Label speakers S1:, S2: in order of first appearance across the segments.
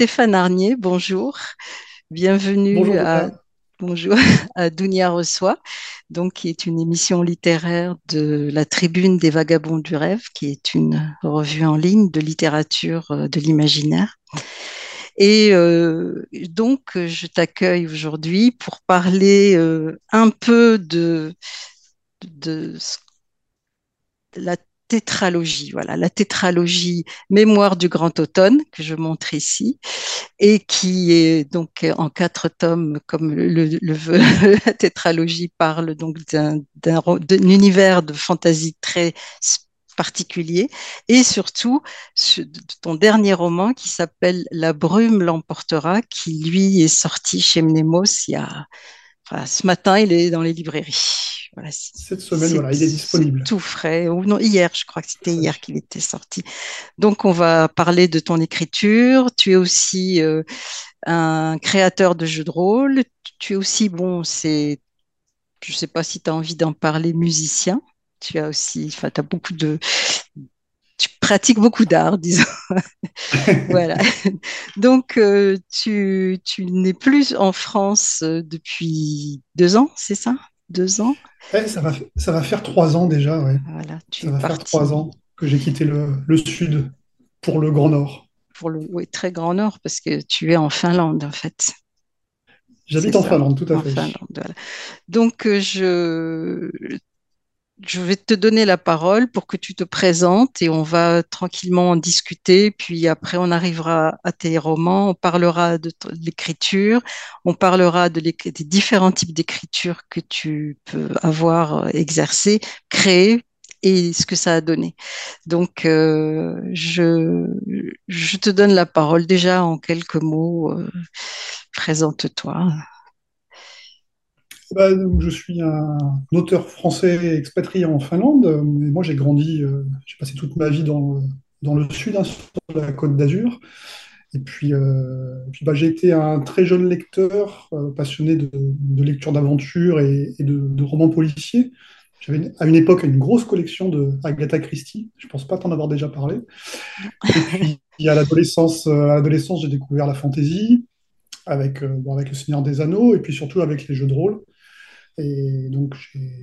S1: Stéphane Arnier, bonjour. Bienvenue
S2: Bonjour
S1: à,
S2: Béa.
S1: bonjour, à Dounia Reçoit, donc, qui est une émission littéraire de la Tribune des Vagabonds du Rêve, qui est une revue en ligne de littérature euh, de l'imaginaire. Et euh, donc, je t'accueille aujourd'hui pour parler euh, un peu de, de la tétralogie, voilà, la tétralogie Mémoire du Grand Automne que je montre ici et qui est donc en quatre tomes, comme le, veut la tétralogie parle donc d'un univers de fantaisie très particulier et surtout ton dernier roman qui s'appelle La brume l'emportera qui lui est sorti chez Mnemos il y a ce matin il est dans les librairies voilà,
S2: Cette semaine, voilà, il est disponible.
S1: tout frais. Ou non, hier, je crois que c'était hier qu'il était sorti. Donc, on va parler de ton écriture. Tu es aussi euh, un créateur de jeux de rôle. Tu es aussi, bon, c'est, je ne sais pas si tu as envie d'en parler, musicien. Tu as aussi, enfin, tu as beaucoup de, tu pratiques beaucoup d'art, disons. voilà. Donc, euh, tu, tu n'es plus en France euh, depuis deux ans, c'est ça? Deux ans?
S2: Ouais, ça va, ça va faire trois ans déjà, ouais.
S1: Voilà, tu
S2: Ça va faire trois ans que j'ai quitté le, le sud pour le Grand Nord.
S1: pour le oui, très grand nord parce que tu es en Finlande en fait.
S2: J'habite en
S1: ça,
S2: Finlande, tout à
S1: en
S2: fait.
S1: Finlande. voilà. Donc euh, je je vais te donner la parole pour que tu te présentes et on va tranquillement en discuter. Puis après, on arrivera à tes romans, on parlera de l'écriture, on parlera de des différents types d'écriture que tu peux avoir euh, exercé, créé et ce que ça a donné. Donc, euh, je, je te donne la parole déjà en quelques mots. euh, présente-toi.
S2: Bah, donc, je suis un auteur français expatrié en Finlande. Mais moi, j'ai grandi, euh, j'ai passé toute ma vie dans, dans le sud, hein, sur la Côte d'Azur. Et puis, euh, puis bah, j'ai été un très jeune lecteur, euh, passionné de, de lecture d'aventure et, et de, de romans policiers. J'avais à une époque une grosse collection de Agatha Christie. Je pense pas t'en avoir déjà parlé. Et puis à l'adolescence, à l'adolescence, j'ai découvert la fantasy avec, euh, bon, avec Le Seigneur des Anneaux et puis surtout avec les jeux de rôle. Et donc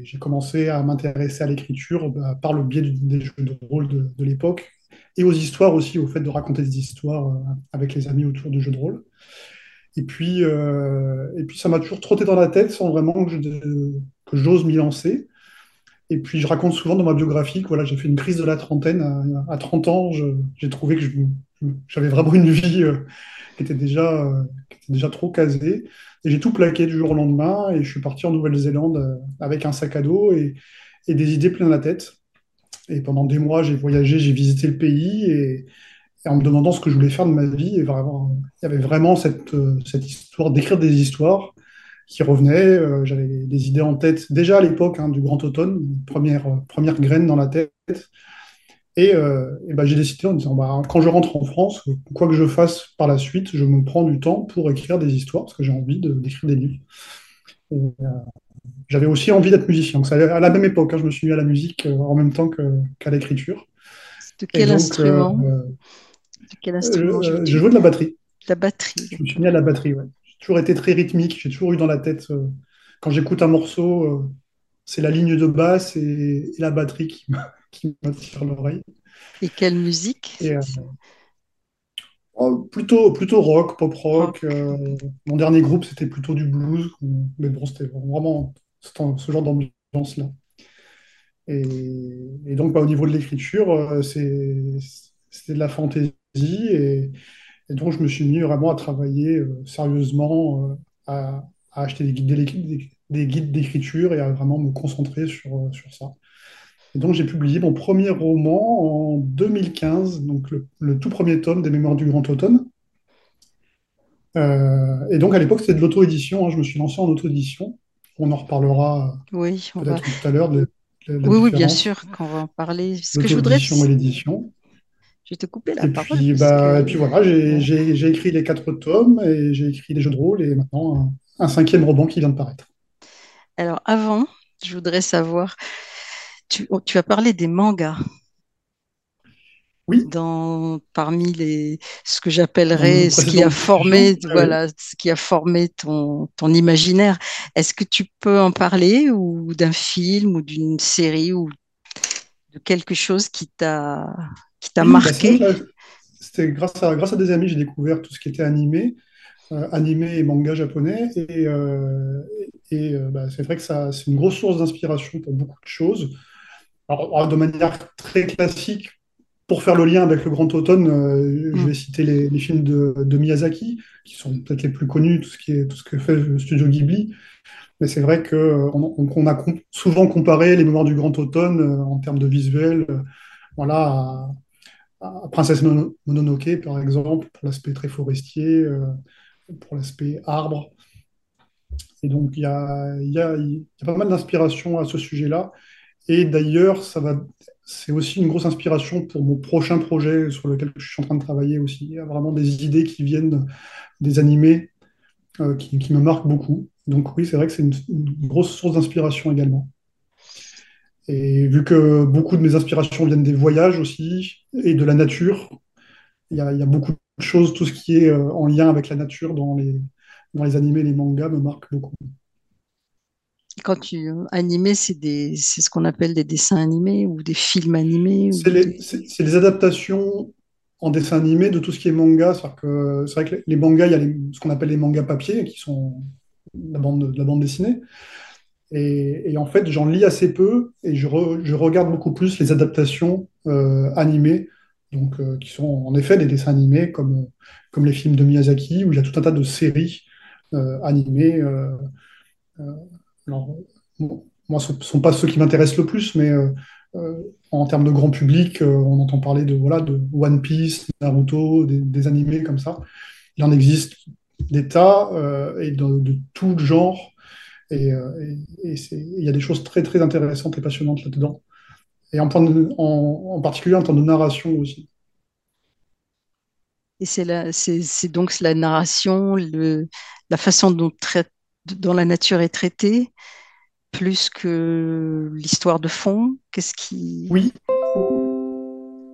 S2: j'ai commencé à m'intéresser à l'écriture bah, par le biais des jeux de rôle de, l'époque et aux histoires aussi, au fait de raconter des histoires euh, avec les amis autour de jeux de rôle. Et puis, euh, et puis ça m'a toujours trotté dans la tête sans vraiment que j'ose m'y lancer. Et puis, je raconte souvent dans ma biographie que voilà, j'ai fait une crise de la trentaine. À, à 30 ans, j'ai trouvé que j'avais vraiment une vie euh, qui était déjà, euh, déjà trop casée. Et j'ai tout plaqué du jour au lendemain. Et je suis parti en Nouvelle-Zélande euh, avec un sac à dos et, des idées plein la tête. Et pendant des mois, j'ai voyagé, j'ai visité le pays et, en me demandant ce que je voulais faire de ma vie. Et vraiment, il y avait vraiment cette, euh, cette histoire d'écrire des histoires qui revenaient. Euh, j'avais des idées en tête déjà à l'époque hein, du Grand Automne, première, première graine dans la tête. Et, euh, et ben, j'ai décidé en disant, bah, quand je rentre en France, quoi que je fasse par la suite, je me prends du temps pour écrire des histoires, parce que j'ai envie de- d'écrire des livres. Euh, j'avais aussi envie d'être musicien. Donc, à la même époque, hein, je me suis mis à la musique euh, en même temps qu'à l'écriture.
S1: De quel
S2: donc,
S1: instrument? De quel instrument
S2: je jouais de la batterie.
S1: La batterie,
S2: Je me suis mis à la batterie, ouais. J'ai toujours été très rythmique, j'ai toujours eu dans la tête, quand j'écoute un morceau, c'est la ligne de basse et, et la batterie qui me- qui m'attire l'oreille.
S1: Et quelle musique?
S2: Et euh, oh, plutôt, plutôt rock, pop rock. Euh, mon dernier groupe, c'était plutôt du blues, mais bon, c'était vraiment ce, genre d'ambiance-là. Et, et donc, bah, au niveau de l'écriture, euh, c'est, c'était de la fantaisie. Et, et donc, je me suis mis vraiment à travailler euh, sérieusement, à, à acheter des guides, d'éc- des guides d'écriture et à vraiment me concentrer sur, sur ça. Et donc, j'ai publié mon premier roman en 2015, donc le, le tout premier tome des Mémoires du Grand Automne. Euh, et donc, à l'époque, c'était de l'auto-édition. hein. je me suis lancé en auto-édition. On en reparlera euh,
S1: Oui, va.
S2: peut-être tout à l'heure de, de la
S1: Oui, oui, bien sûr qu'on va en parler. Ce que je voudrais,
S2: et
S1: je
S2: l'édition.
S1: vais te couper la
S2: Et
S1: parole
S2: puis, bah, et puis voilà, j'ai écrit les quatre tomes et j'ai écrit les jeux de rôle et maintenant un, un cinquième roman qui vient de paraître.
S1: Alors avant, je voudrais savoir, tu, oh, tu as parlé des mangas.
S2: Oui,
S1: dans, parmi les, ce que j'appellerais ce qui a formé, voilà, ce qui a formé ton, ton imaginaire. Est-ce que tu peux en parler ou d'un film ou d'une série ou de quelque chose qui t'a, qui t'a
S2: Oui, bah
S1: marqué?
S2: c'était grâce à, grâce à des amis, j'ai découvert tout ce qui était animé, euh, animé et manga japonais. Et, euh, et euh, bah, c'est vrai que ça, c'est une grosse source d'inspiration pour beaucoup de choses. Alors, de manière très classique, pour faire le lien avec le Grand Automne, euh, je vais citer les, les films de, de Miyazaki, qui sont peut-être les plus connus, tout ce qui est, tout ce que fait le studio Ghibli. Mais c'est vrai qu'on on, on a souvent comparé les Mémoires du Grand Automne euh, en termes de visuel, euh, voilà, à, à Princesse Mono- Mononoke, par exemple, pour l'aspect très forestier, euh, pour l'aspect arbre. Et donc, il y a, y a, y a pas mal d'inspiration à ce sujet-là. Et d'ailleurs, ça va, c'est aussi une grosse inspiration pour mon prochain projet sur lequel je suis en train de travailler aussi. Il y a vraiment des idées qui viennent des animés euh, qui, me marquent beaucoup. Donc oui, c'est vrai que c'est une, grosse source d'inspiration également. Et vu que beaucoup de mes inspirations viennent des voyages aussi et de la nature, il y a, il y a beaucoup de choses, tout ce qui est euh, en lien avec la nature dans les, dans les animés, les mangas me marque beaucoup.
S1: Quand tu animé, c'est ce qu'on appelle des dessins animés ou des films animés
S2: C'est les,
S1: des.
S2: adaptations en dessin animé de tout ce qui est manga. C'est vrai que les, les mangas, il y a les- ce qu'on appelle les mangas papier, qui sont la bande, la bande dessinée. Et, et en fait, j'en lis assez peu et je, re- je regarde beaucoup plus les adaptations euh, animées, donc, euh, qui sont en effet des dessins animés comme, comme les films de Miyazaki, où il y a tout un tas de séries euh, animées. Alors, moi, ce ne sont pas ceux qui m'intéressent le plus, mais euh, euh, en termes de grand public, euh, on entend parler de, voilà, de One Piece, Naruto, des, animés comme ça. Il en existe des tas et de, de tout genre. Et, il y a des choses très, très intéressantes et passionnantes là-dedans. Et en, particulier en termes de narration aussi.
S1: Et c'est donc la narration, la façon dont, traite, dont la nature est traitée, plus que l'histoire de fond. Qu'est-ce qui...
S2: Oui,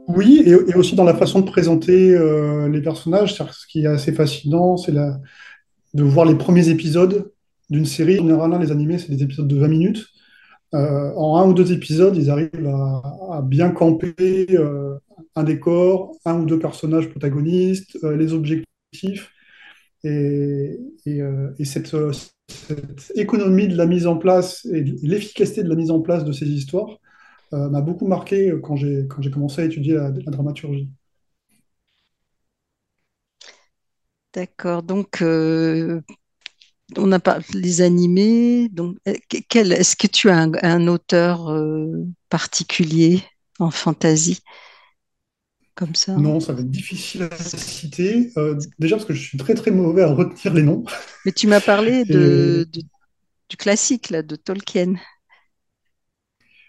S2: oui, et, aussi dans la façon de présenter euh, les personnages. Ce qui est assez fascinant, c'est de voir les premiers épisodes d'une série. Généralement, les animés, c'est des épisodes de 20 minutes. Euh, en un ou deux épisodes, ils arrivent à, bien camper euh, un décor, un ou deux personnages protagonistes, les objectifs. Et, euh, euh, cette économie de la mise en place et l'efficacité de la mise en place de ces histoires euh, m'a beaucoup marqué quand j'ai commencé à étudier la, dramaturgie.
S1: D'accord. Donc, on n'a pas les animés. Est-ce que tu as un, auteur particulier en fantasy? Comme ça?
S2: Non, ça va être difficile à citer. Euh, déjà parce que je suis très très mauvais à retenir les noms.
S1: Mais tu m'as parlé de,
S2: Et,
S1: de- du classique, là, de Tolkien.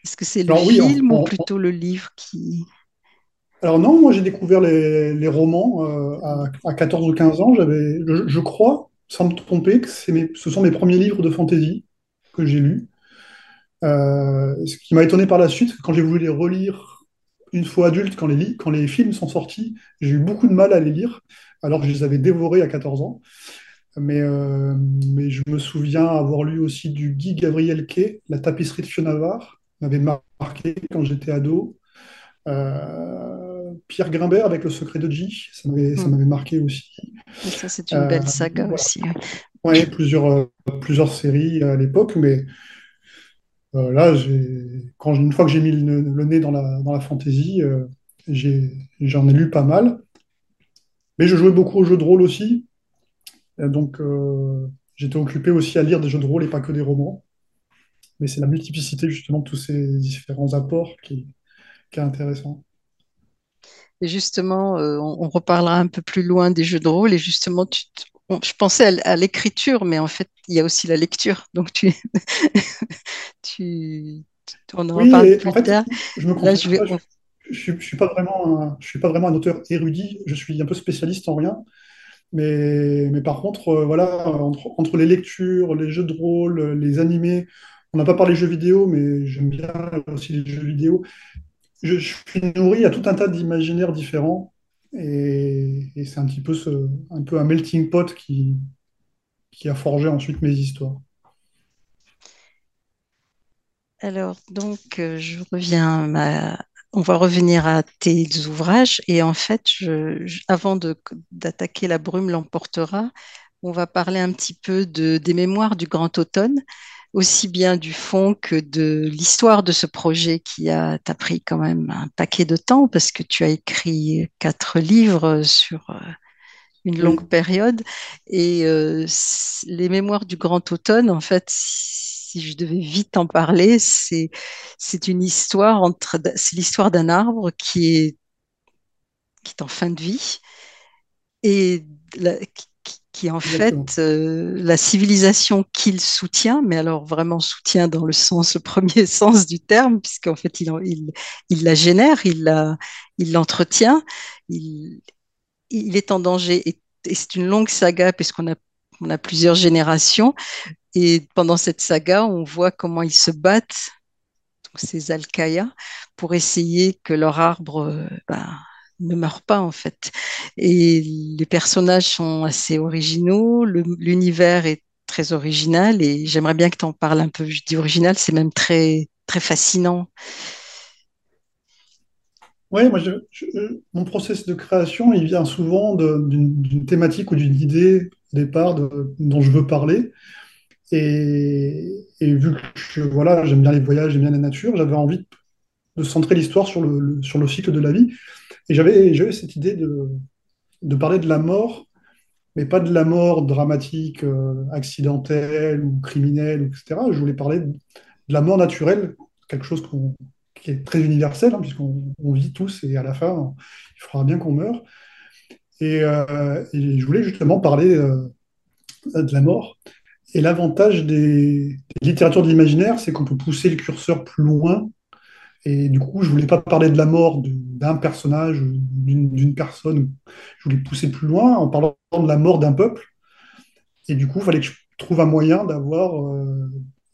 S1: Est-ce que c'est le
S2: alors oui, en,
S1: film ou plutôt le livre qui...
S2: Alors non, moi j'ai découvert les, les romans euh, à, à 14 ou 15 ans. J'avais, je, je crois, sans me tromper, que c'est mes- ce sont mes premiers livres de fantasy que j'ai lus. Euh, ce qui m'a étonné par la suite, quand j'ai voulu les relire une fois adulte, quand les, li- quand les films sont sortis, j'ai eu beaucoup de mal à les lire, alors que je les avais dévorés à 14 ans. Mais, euh, mais je me souviens avoir lu aussi du Guy Gabriel Kay, La tapisserie de Fionavar, m'avait marqué quand j'étais ado. Euh, Pierre Grimbert avec Le secret de J, ça m'avait
S1: Hmm.
S2: marqué aussi.
S1: Et ça, c'est une
S2: Euh,
S1: belle saga
S2: voilà.
S1: aussi.
S2: Ouais, plusieurs, euh, plusieurs séries à l'époque, mais euh, là, j'ai, quand, une fois que j'ai mis le, nez dans la, dans la fantasy, euh, j'en ai lu pas mal. Mais je jouais beaucoup aux jeux de rôle aussi, Euh, donc euh, j'étais occupé aussi à lire des jeux de rôle et pas que des romans. Mais c'est la multiplicité justement de tous ces différents apports qui, qui est intéressant.
S1: Et justement, euh, on, reparlera un peu plus loin des jeux de rôle. Et justement, tu, on- je pensais à, l'écriture, mais en fait, il y a aussi la lecture. Donc, tu, tu, on en
S2: Oui,
S1: reparle
S2: et en
S1: plus
S2: fait,
S1: tard.
S2: je me
S1: Là, je vais.
S2: pas, je, je, suis pas vraiment un, je suis pas vraiment un auteur érudit, je suis un peu spécialiste en rien. Mais, mais par contre, euh, voilà, entre, entre les lectures, les jeux de rôle, les animés, on n'a pas parlé jeux vidéo, mais j'aime bien aussi les jeux vidéo. je, je suis nourri à tout un tas d'imaginaires différents. Et, c'est un petit peu, un melting pot qui, a forgé ensuite mes histoires.
S1: Alors, donc, euh, je reviens, à on va revenir à tes ouvrages. Et en fait, je- je- avant d'attaquer La brume l'emportera, on va parler un petit peu de, des mémoires du Grand Automne, aussi bien du fond que de l'histoire de ce projet qui a, t'a pris quand même un paquet de temps parce que tu as écrit quatre livres sur euh, une longue période. Et euh, les mémoires du Grand Automne, en fait, si je devais vite en parler, c'est c'est une histoire entre, c'est l'histoire d'un arbre qui est qui est en fin de vie et la- qui, est en
S2: exactement.
S1: fait euh, la civilisation qu'il soutient, mais alors vraiment soutient dans le sens, le premier sens du terme, puisqu'en fait il, il, il la génère, il la, il l'entretient, il, il est en danger. Et, et c'est une longue saga, puisqu'on a, on a plusieurs générations. Et pendant cette saga, on voit comment ils se battent, donc ces Alcaïas, pour essayer que leur arbre euh, ben, ne meure pas, en fait. Et les personnages sont assez originaux, l'univers est très original, et j'aimerais bien que tu en parles un peu. Je dis original, c'est même très, très fascinant.
S2: Ouais, moi, je- mon process de création, il vient souvent d'une thématique ou d'une idée au départ dont je veux parler. Et, vu que voilà, j'aime bien les voyages, j'aime bien la nature, j'avais envie de centrer l'histoire sur le- sur le cycle de la vie. Et j'avais cette idée de, parler de la mort, mais pas de la mort dramatique, euh, accidentelle ou criminelle, etc. Je voulais parler de, la mort naturelle, quelque chose qui est très universel, hein, puisqu'on on vit tous et à la fin, il faudra bien qu'on meure. Et, euh, je voulais justement parler euh, de la mort. Et l'avantage des, des littératures de l'imaginaire, c'est qu'on peut pousser le curseur plus loin. Et du coup, je voulais pas parler de la mort d'un personnage, d'une personne. Je voulais pousser plus loin en parlant de la mort d'un peuple. Et du coup, il fallait que je trouve un moyen d'avoir euh,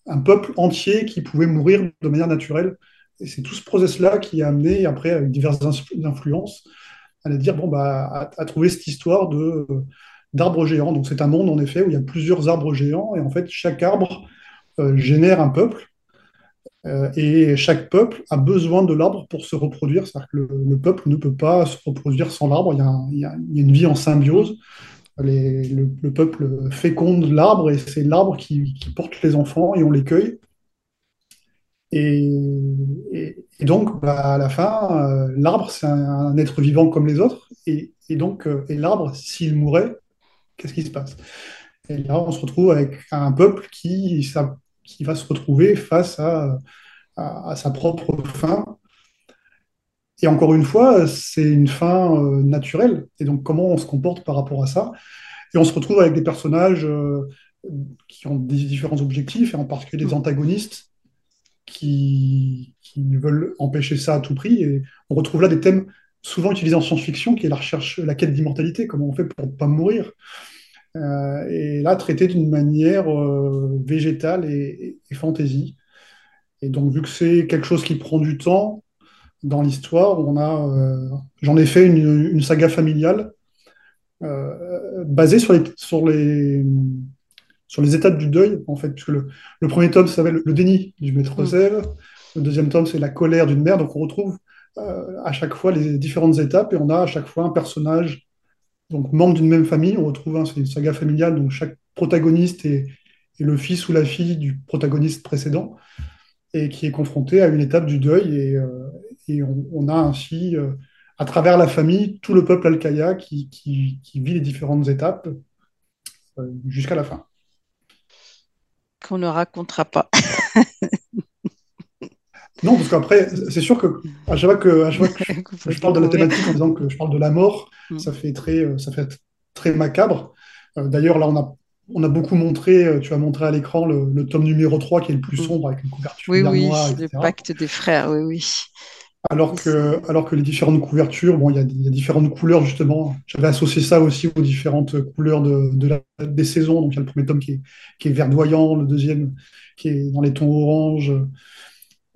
S2: un peuple entier qui pouvait mourir de manière naturelle. Et c'est tout ce process-là qui a amené, après, avec diverses influences, à dire, bon, bah, à, trouver cette histoire de, d'arbres géants. Donc c'est un monde, en effet, où il y a plusieurs arbres géants, et en fait, chaque arbre euh, génère un peuple, euh, et chaque peuple a besoin de l'arbre pour se reproduire. C'est-à-dire que le, le peuple ne peut pas se reproduire sans l'arbre. Il y a, une vie en symbiose. Le, le peuple féconde l'arbre, et c'est l'arbre qui, porte les enfants, et on les cueille. Et, donc, bah, à la fin, euh, l'arbre, c'est un, être vivant comme les autres. Et, donc, euh, et l'arbre, s'il mourait, qu'est-ce qui se passe? Et là, on se retrouve avec un peuple qui, qui va se retrouver face à, à- à sa propre fin. Et encore une fois, c'est une fin euh, naturelle. Et donc, comment on se comporte par rapport à ça? Et on se retrouve avec des personnages euh, qui ont des différents objectifs, et en particulier des
S1: Mm.
S2: antagonistes qui, qui veulent empêcher ça à tout prix. Et on retrouve là des thèmes souvent utilisés en science-fiction, qui est la recherche, la quête d'immortalité, comment on fait pour ne pas mourir. Euh, et là, traité d'une manière euh, végétale et, et fantasy. Et donc, vu que c'est quelque chose qui prend du temps dans l'histoire, on a, euh, j'en ai fait une, une saga familiale basée sur les, sur les, sur les étapes du deuil, en fait, puisque le, le premier tome s'appelle Le déni du maître
S1: Mm.
S2: zèle, le deuxième tome, c'est La colère d'une mère. Donc, on retrouve euh, à chaque fois les différentes étapes et on a à chaque fois un personnage donc membre d'une même famille. On retrouve, c'est une saga familiale, donc chaque protagoniste est, le fils ou la fille du protagoniste précédent et qui est confronté à une étape du deuil. Et, euh, on a ainsi, euh, à travers la famille, tout le peuple alcaïa qui, qui, qui vit les différentes étapes euh, jusqu'à la fin.
S1: Qu'on ne racontera pas.
S2: Non, parce qu'après, c'est sûr que à chaque fois que, à chaque fois que je, parle de la thématique en disant que je parle de la mort,
S1: Mm.
S2: ça fait très, euh, ça fait très macabre. Euh, D'ailleurs, là, on a, on a beaucoup montré, euh, tu as montré à l'écran le, le tome numéro 3 qui est le plus
S1: Mm.
S2: sombre avec une couverture
S1: Oui, oui,
S2: noire,
S1: le pacte des frères, oui, oui.
S2: Alors que, alors que les différentes couvertures, bon, il y a, il y a différentes couleurs justement. J'avais associé ça aussi aux différentes couleurs de, de la- des saisons. Donc il y a le premier tome qui est, qui est verdoyant, le deuxième qui est dans les tons orange.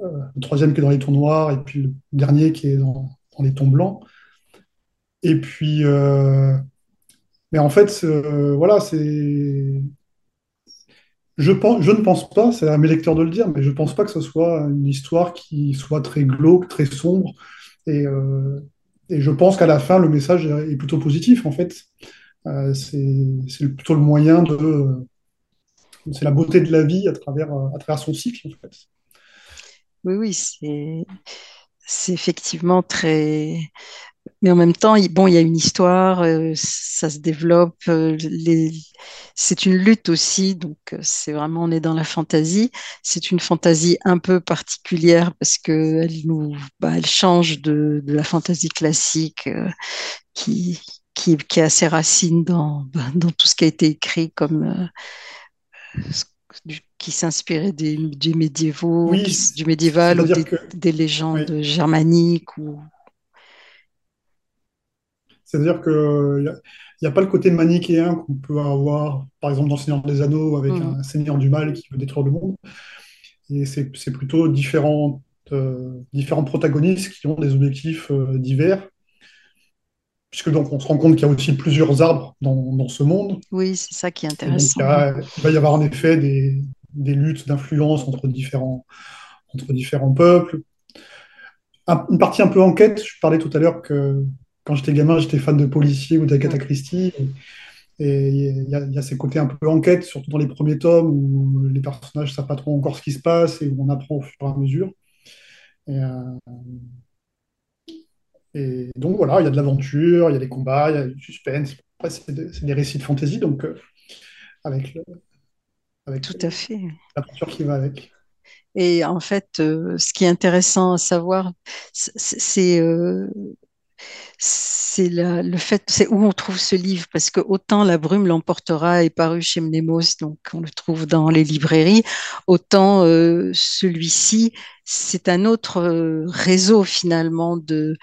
S2: Le troisième qui est dans les tons noirs, et puis le dernier qui est dans, dans les tons blancs. Et puis, euh, mais en fait, euh, voilà, c'est. Je pense, je ne pense pas, c'est à mes lecteurs de le dire, mais je ne pense pas que ce soit une histoire qui soit très glauque, très sombre. Et, euh, et je pense qu'à la fin, le message est plutôt positif, en fait. Euh, c'est c'est plutôt le moyen de. C'est la beauté de la vie à travers, à travers son cycle, en fait.
S1: Oui, oui, c'est effectivement très. Mais en même temps, il, bon, il y a une histoire, euh, ça se développe. euh. C'est une lutte aussi, donc euh, c'est vraiment, on est dans la fantaisie. C'est une fantaisie un peu particulière parce que elle nous, bah, change de, la fantaisie classique qui, qui, qui a ses racines dans, dans tout ce qui a été écrit comme du- qui s'inspirait des, du médiévaux,
S2: Oui,
S1: du médiéval ou des,
S2: que.
S1: des
S2: oui,
S1: légendes germaniques ou
S2: C'est-à-dire qu'il n'y a, y a pas le côté manichéen qu'on peut avoir, par exemple, dans Seigneur des Anneaux, avec
S1: Mhm.
S2: un seigneur du mal qui veut détruire le monde. Et c'est plutôt différents, euh, différents protagonistes qui ont des objectifs euh, divers, puisque donc on se rend compte qu'il y a aussi plusieurs arbres dans, dans ce monde.
S1: Oui, c'est ça qui est
S2: donc il,
S1: intéressant.
S2: a- il va y avoir en effet des, des luttes d'influence entre différents, entre différents peuples. Un- une partie un peu enquête, je parlais tout à l'heure que quand j'étais gamin, j'étais fan de policiers ou
S1: Mm.
S2: d'Agatha Christie. Et il y a, il y a ces côtés un peu enquête, surtout dans les premiers tomes où les personnages ne savent pas trop encore ce qui se passe et où on apprend au fur et à mesure. Et, euh, et donc voilà, il y a de l'aventure, il y a des combats, il y a du suspense. Après, c'est des, récits de fantasy, donc euh, avec, le- avec
S1: Tout à fait.
S2: l'aventure qui va avec.
S1: Et en fait, euh, ce qui est intéressant à savoir, c'est c'est, euh, c'est le fait, c'est où on trouve ce livre, parce que autant La Brume l'emportera est paru chez Mnemos, donc on le trouve dans les librairies, autant euh, celui-ci, c'est un autre réseau finalement de,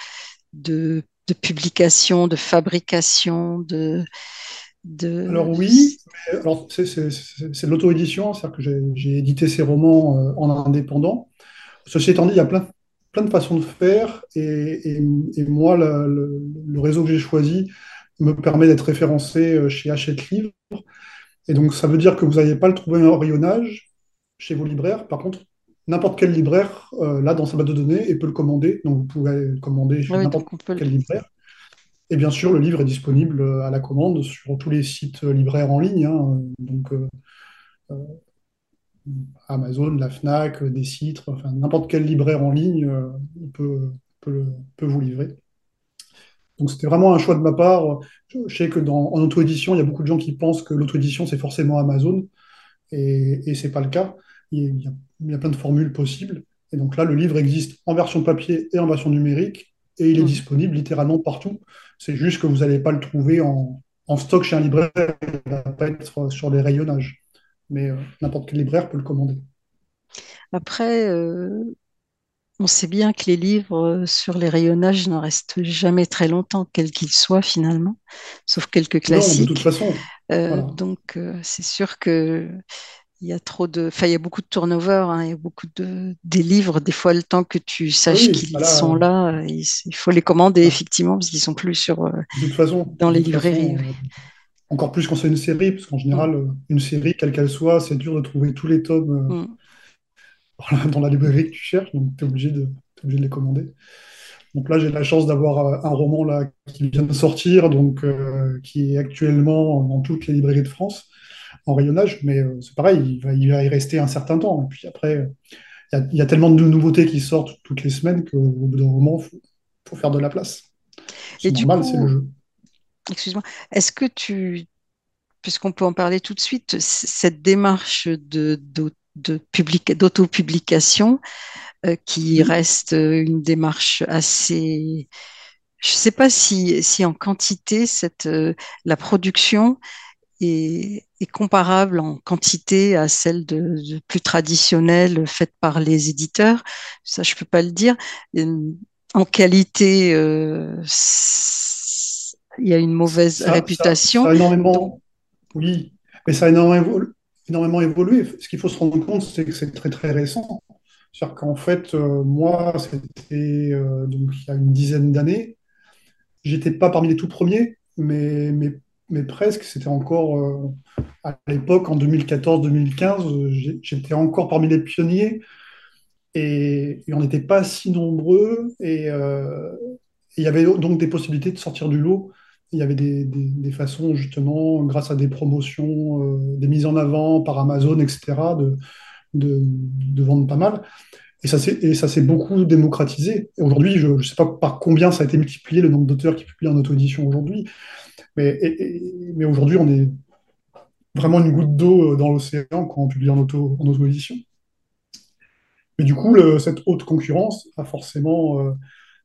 S1: de, publication, de fabrication, de, de...
S2: Alors oui, c'est de l'auto-édition, c'est-à-dire que j'ai édité ces romans euh, en indépendant. Ceci étant dit, il y a plein, plein de façons de faire et, et- moi, le, le- le réseau que j'ai choisi me permet d'être référencé euh, chez Hachette Livre. Et donc, ça veut dire que vous n'allez pas le trouver en rayonnage chez vos libraires. Par contre, n'importe quel libraire, euh, là, dans sa base de données, et peut le commander. Donc, vous pouvez le commander
S1: Ah
S2: chez
S1: Oui,
S2: n'importe
S1: le-
S2: quel libraire. Et bien sûr, le livre est disponible euh, à la commande sur tous les sites euh, libraires en ligne. hein. Donc, euh, Amazon, la Fnac, des sites, enfin n'importe quel libraire en ligne peut, peut, vous livrer. Donc c'était vraiment un choix de ma part. Je, sais que dans, en auto-édition, il y a beaucoup de gens qui pensent que l'auto-édition, c'est forcément Amazon, et, et c'est pas le cas. Il y, a, il y a plein de formules possibles. Et donc là, le livre existe en version papier et en version numérique, et il est
S1: Mhm.
S2: disponible littéralement partout. C'est juste que vous n'allez pas le trouver en, en stock chez un libraire, il va pas être sur les rayonnages. Mais euh, n'importe quel libraire peut le commander.
S1: Après, euh, On sait bien que les livres euh, sur les rayonnages ne restent jamais très longtemps, quels qu'ils soient finalement, sauf quelques
S2: Non, de toute
S1: classiques.
S2: façon,
S1: Euh,
S2: voilà.
S1: donc c'est sûr que il y a trop de, enfin il y a beaucoup de turnover, hein, il y a beaucoup de des livres. Des fois, le temps que tu saches
S2: oui,
S1: qu'ils sont là, euh, il, il faut les commander effectivement parce qu'ils sont plus sur euh,
S2: De toute façon,
S1: dans les librairies.
S2: façon,
S1: oui.
S2: encore plus quand c'est une série, parce qu'en
S1: Mm,
S2: général, euh, une série, quelle qu'elle soit, c'est dur de trouver tous les tomes
S1: mm.
S2: dans la, dans la librairie que tu cherches, donc tu es obligé de, obligé de les commander. Donc là, j'ai la chance d'avoir un roman là, qui vient de sortir, donc, euh, qui est actuellement dans toutes les librairies de France en rayonnage, mais euh, c'est pareil, il va, il va y rester un certain temps. Et puis après, il y a, il y a tellement de nouveautés qui sortent toutes les semaines qu'au bout d'un moment, il faut, faut faire de la place.
S1: Et
S2: C'est
S1: du
S2: normal, c'est le jeu.
S1: excuse-moi, est-ce que tu, puisqu'on peut en parler tout de suite, cette démarche de, d'au- de public- d'auto-publication, euh, qui reste euh, une démarche assez... Je ne sais pas si, si en quantité, cette, euh, la production est, est comparable en quantité à celle de, de plus traditionnelle faite par les éditeurs. Ça, je peux pas le dire. En qualité, euh, il y a une mauvaise
S2: Ça, ça, ça
S1: réputation. Donc,
S2: énormément, oui, mais ça a énormément, évolu- énormément évolué. Ce qu'il faut se rendre compte, c'est que c'est très très récent. C'est-à-dire qu'en fait, euh, moi, c'était euh, donc il y a une dizaine d'années. J'étais pas parmi les tout premiers, mais, mais, mais presque. C'était encore euh, à l'époque, en 2014-2015, j'étais encore parmi les pionniers et, et on n'était pas si nombreux. Et euh, il y avait donc des possibilités de sortir du lot. Il y avait des, façons, justement, grâce à des promotions, euh, des mises en avant par Amazon, etc., de, de, vendre pas mal. Et ça s'est beaucoup démocratisé. Aujourd'hui, je ne sais pas par combien ça a été multiplié le nombre d'auteurs qui publient en auto-édition aujourd'hui, mais, aujourd'hui, on est vraiment une goutte d'eau euh, dans l'océan quand on publie en auto, en auto-édition. Mais du coup, cette haute concurrence a forcément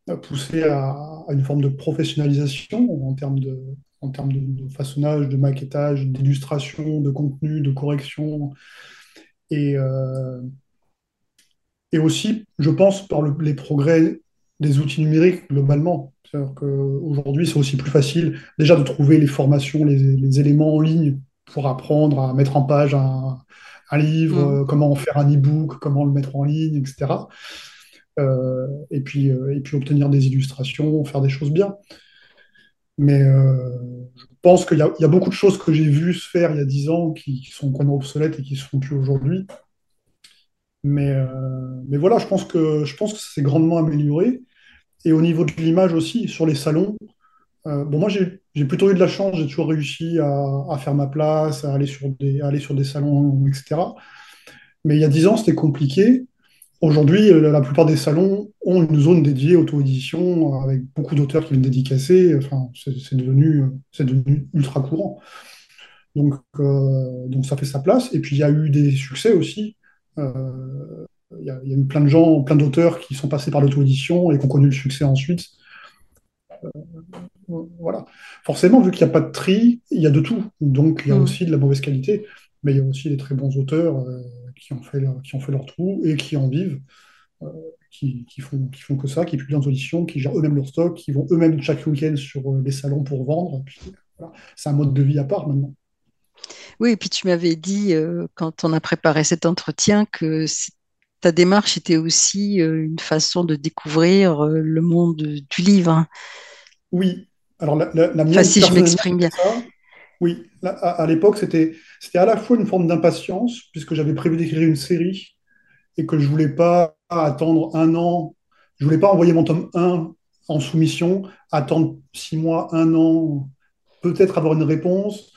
S2: euh, poussé à, une forme de professionnalisation en termes de, façonnage, de maquettage, d'illustration, de contenu, de correction. Et, euh, et aussi, je pense, par le- les progrès des outils numériques globalement. C'est-à-dire qu'aujourd'hui, c'est aussi plus facile déjà de trouver les formations, les, les éléments en ligne pour apprendre à mettre en page un, un livre,
S1: Mm.
S2: euh, comment en faire un e-book, comment le mettre en ligne, etc. Euh, et puis, euh, et puis obtenir des illustrations, faire des choses bien. Mais euh, je pense qu'il y a, il y a beaucoup de choses que j'ai vues se faire il y a 10 ans qui, qui sont complètement obsolètes et qui ne se font plus aujourd'hui. Mais, mais voilà, je pense que, je pense que ça s'est grandement amélioré. Et au niveau de l'image aussi, sur les salons, euh, bon, moi j'ai plutôt eu de la chance, j'ai toujours réussi à, faire ma place, à aller sur des, salons, etc. Mais il y a 10 ans, c'était compliqué. Aujourd'hui, euh, la plupart des salons ont une zone dédiée auto-édition avec beaucoup d'auteurs qui viennent dédicacer. Enfin, c'est devenu, euh, devenu ultra courant. Donc, ça fait sa place. Et puis il y a eu des succès aussi. Il y a, il y a eu plein de gens, plein d'auteurs qui sont passés par l'auto-édition et qui ont connu le succès ensuite. Voilà. Forcément, vu qu'il n'y a pas de tri, il y a de tout. Donc il y a
S1: Mm.
S2: aussi de la mauvaise qualité, mais il y a aussi des très bons auteurs euh, qui ont fait leur, qui ont fait leur trou et qui en vivent, euh, qui, qui font, qui font que ça, qui publient en audition, qui gèrent eux-mêmes leur stock, qui vont eux-mêmes chaque week-end sur euh, les salons pour vendre. Voilà. C'est un mode de vie à part maintenant.
S1: Oui, et puis tu m'avais dit, euh, quand on a préparé cet entretien, que c'est- ta démarche était aussi euh, une façon de découvrir euh, le monde du livre. hein.
S2: Oui, alors la, la- la
S1: Enfin,
S2: mienne,
S1: si je m'exprime bien.
S2: ça. Oui, à, à l'époque, c'était, à la fois une forme d'impatience, puisque j'avais prévu d'écrire une série et que je voulais pas attendre un an. Je voulais pas envoyer mon tome un en soumission, attendre six mois, un an, peut-être avoir une réponse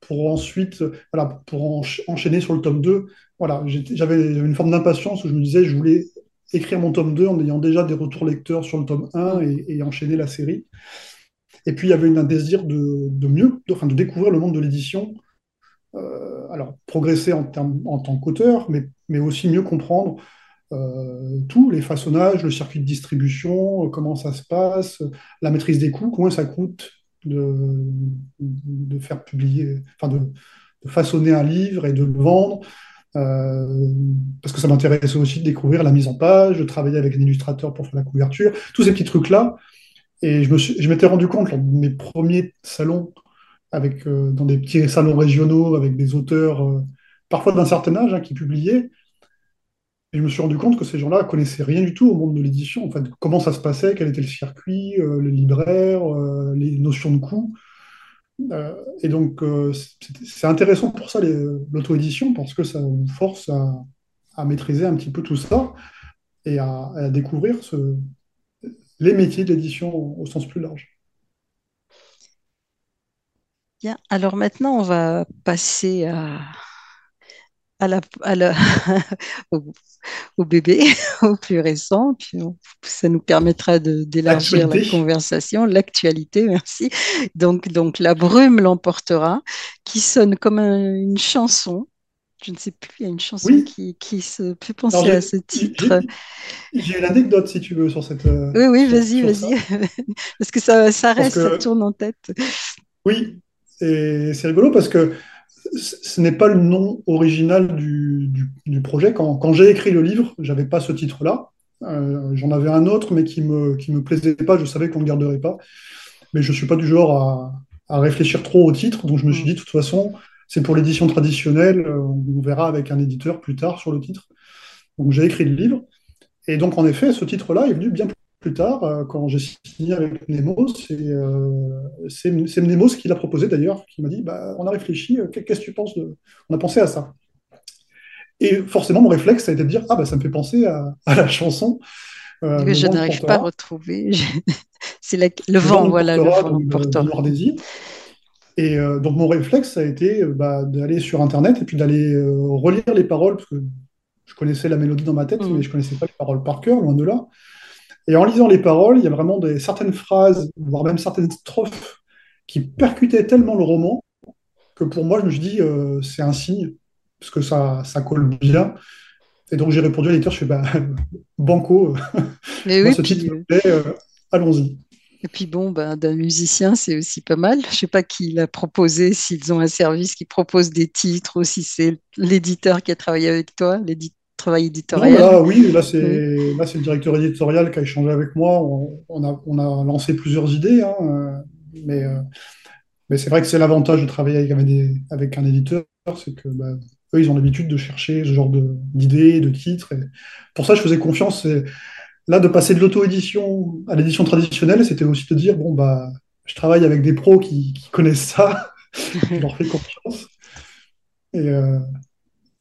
S2: pour ensuite, voilà, pour ench- enchaîner sur le tome 2. Voilà, j'avais une forme d'impatience où je me disais, je voulais écrire mon tome 2 en ayant déjà des retours lecteurs sur le tome un
S1: Mm.
S2: et, et enchaîner la série. Et puis, il y avait un désir de, de mieux, de, enfin, de découvrir le monde de l'édition. Euh, alors, progresser en, termes- en tant qu'auteur, mais, mais aussi mieux comprendre euh, tout, les façonnages, le circuit de distribution, euh, comment ça se passe, la maîtrise des coûts, combien ça coûte de, de faire publier, enfin de, de façonner un livre et de le vendre. Euh, parce que ça m'intéressait aussi de découvrir la mise en page, de travailler avec un illustrateur pour faire la couverture, tous ces petits trucs-là. Et je m'étais rendu compte lors de mes premiers salons, avec, euh, dans des petits salons régionaux, avec des auteurs, euh, parfois d'un certain âge, hein, qui publiaient, et je me suis rendu compte que ces gens-là connaissaient rien du tout au monde de l'édition. En fait, comment ça se passait, quel était le circuit, euh, le libraire, euh, les notions de coût. Euh, et donc, euh, c'est intéressant pour ça, l'auto-édition, parce que ça vous force à, maîtriser un petit peu tout ça et à, découvrir les métiers de l'édition au, sens plus large.
S1: Bien. Alors maintenant, on va passer à, la, au bébé, au plus récent. Puis on- ça nous permettra d'élargir la conversation, l'actualité, merci. Donc, donc La brume l'emportera, qui sonne comme un- une chanson. Je ne sais plus, il y a une chanson
S2: oui.
S1: qui, qui se fait
S2: Alors,
S1: penser à ce titre.
S2: j'ai une anecdote, si tu veux, sur cette, euh,
S1: Oui, oui, vas-y, vas-y. Parce que ça, ça reste, ça tourne en tête.
S2: oui, c'est rigolo parce que ce n'est pas le nom original du, projet. Quand, j'ai écrit le livre, j'avais pas ce titre-là. Euh, j'en avais un autre, mais qui me, me plaisait pas. Je savais qu'on ne garderait pas. Mais je suis pas du genre à, réfléchir trop au titre. Donc je me suis dit, de toute façon, c'est pour l'édition traditionnelle. euh, On verra avec un éditeur plus tard sur le titre. Donc j'ai écrit le livre. Et donc, en effet, ce titre-là est venu bien plus tard, euh, quand j'ai signé avec Nemos. Euh, c'est Nemos qui l'a proposé d'ailleurs, qui m'a dit bah, On a réfléchi, euh, qu'est-ce que tu penses de. On a pensé à ça. Et forcément, mon réflexe, ça a été de dire Ah, bah, ça me fait penser à, la chanson.
S1: que je n'arrive pas à retrouver. c'est le, vent, voilà, le vent
S2: portera. Et donc, mon réflexe, ça a été bah, d'aller sur Internet et puis d'aller relire les paroles, parce que je connaissais la mélodie dans ma tête, mm. mais je ne connaissais pas les paroles par cœur, loin de là. Et en lisant les paroles, il y a vraiment des, certaines phrases, voire même certaines strophes, qui percutaient tellement le roman que pour moi, je me suis dit, euh, c'est un signe, parce que ça, ça colle bien. Et donc j'ai répondu à l'éditeur, je fais, bah, banco,
S1: Mais oui, ce titre
S2: euh, allons-y.
S1: Et puis bon, ben, d'un musicien, c'est aussi pas mal. Je ne sais pas qui l'a proposé, s'ils ont un service qui propose des titres ou si c'est l'éditeur qui a travaillé avec toi, l'éditeur travail éditorial
S2: Oui, là, c'est le directeur éditorial qui a échangé avec moi. On, a, on a, lancé plusieurs idées, hein, euh, mais, euh, mais c'est vrai que c'est l'avantage de travailler avec, avec un éditeur, c'est que bah, eux, ils ont l'habitude de chercher ce genre d'idées, de, titres. Et pour ça, je faisais confiance. là, de passer de l'auto-édition à l'édition traditionnelle, c'était aussi de dire, bon, bah, je travaille avec des pros qui, connaissent ça, je leur fais confiance. Et, euh,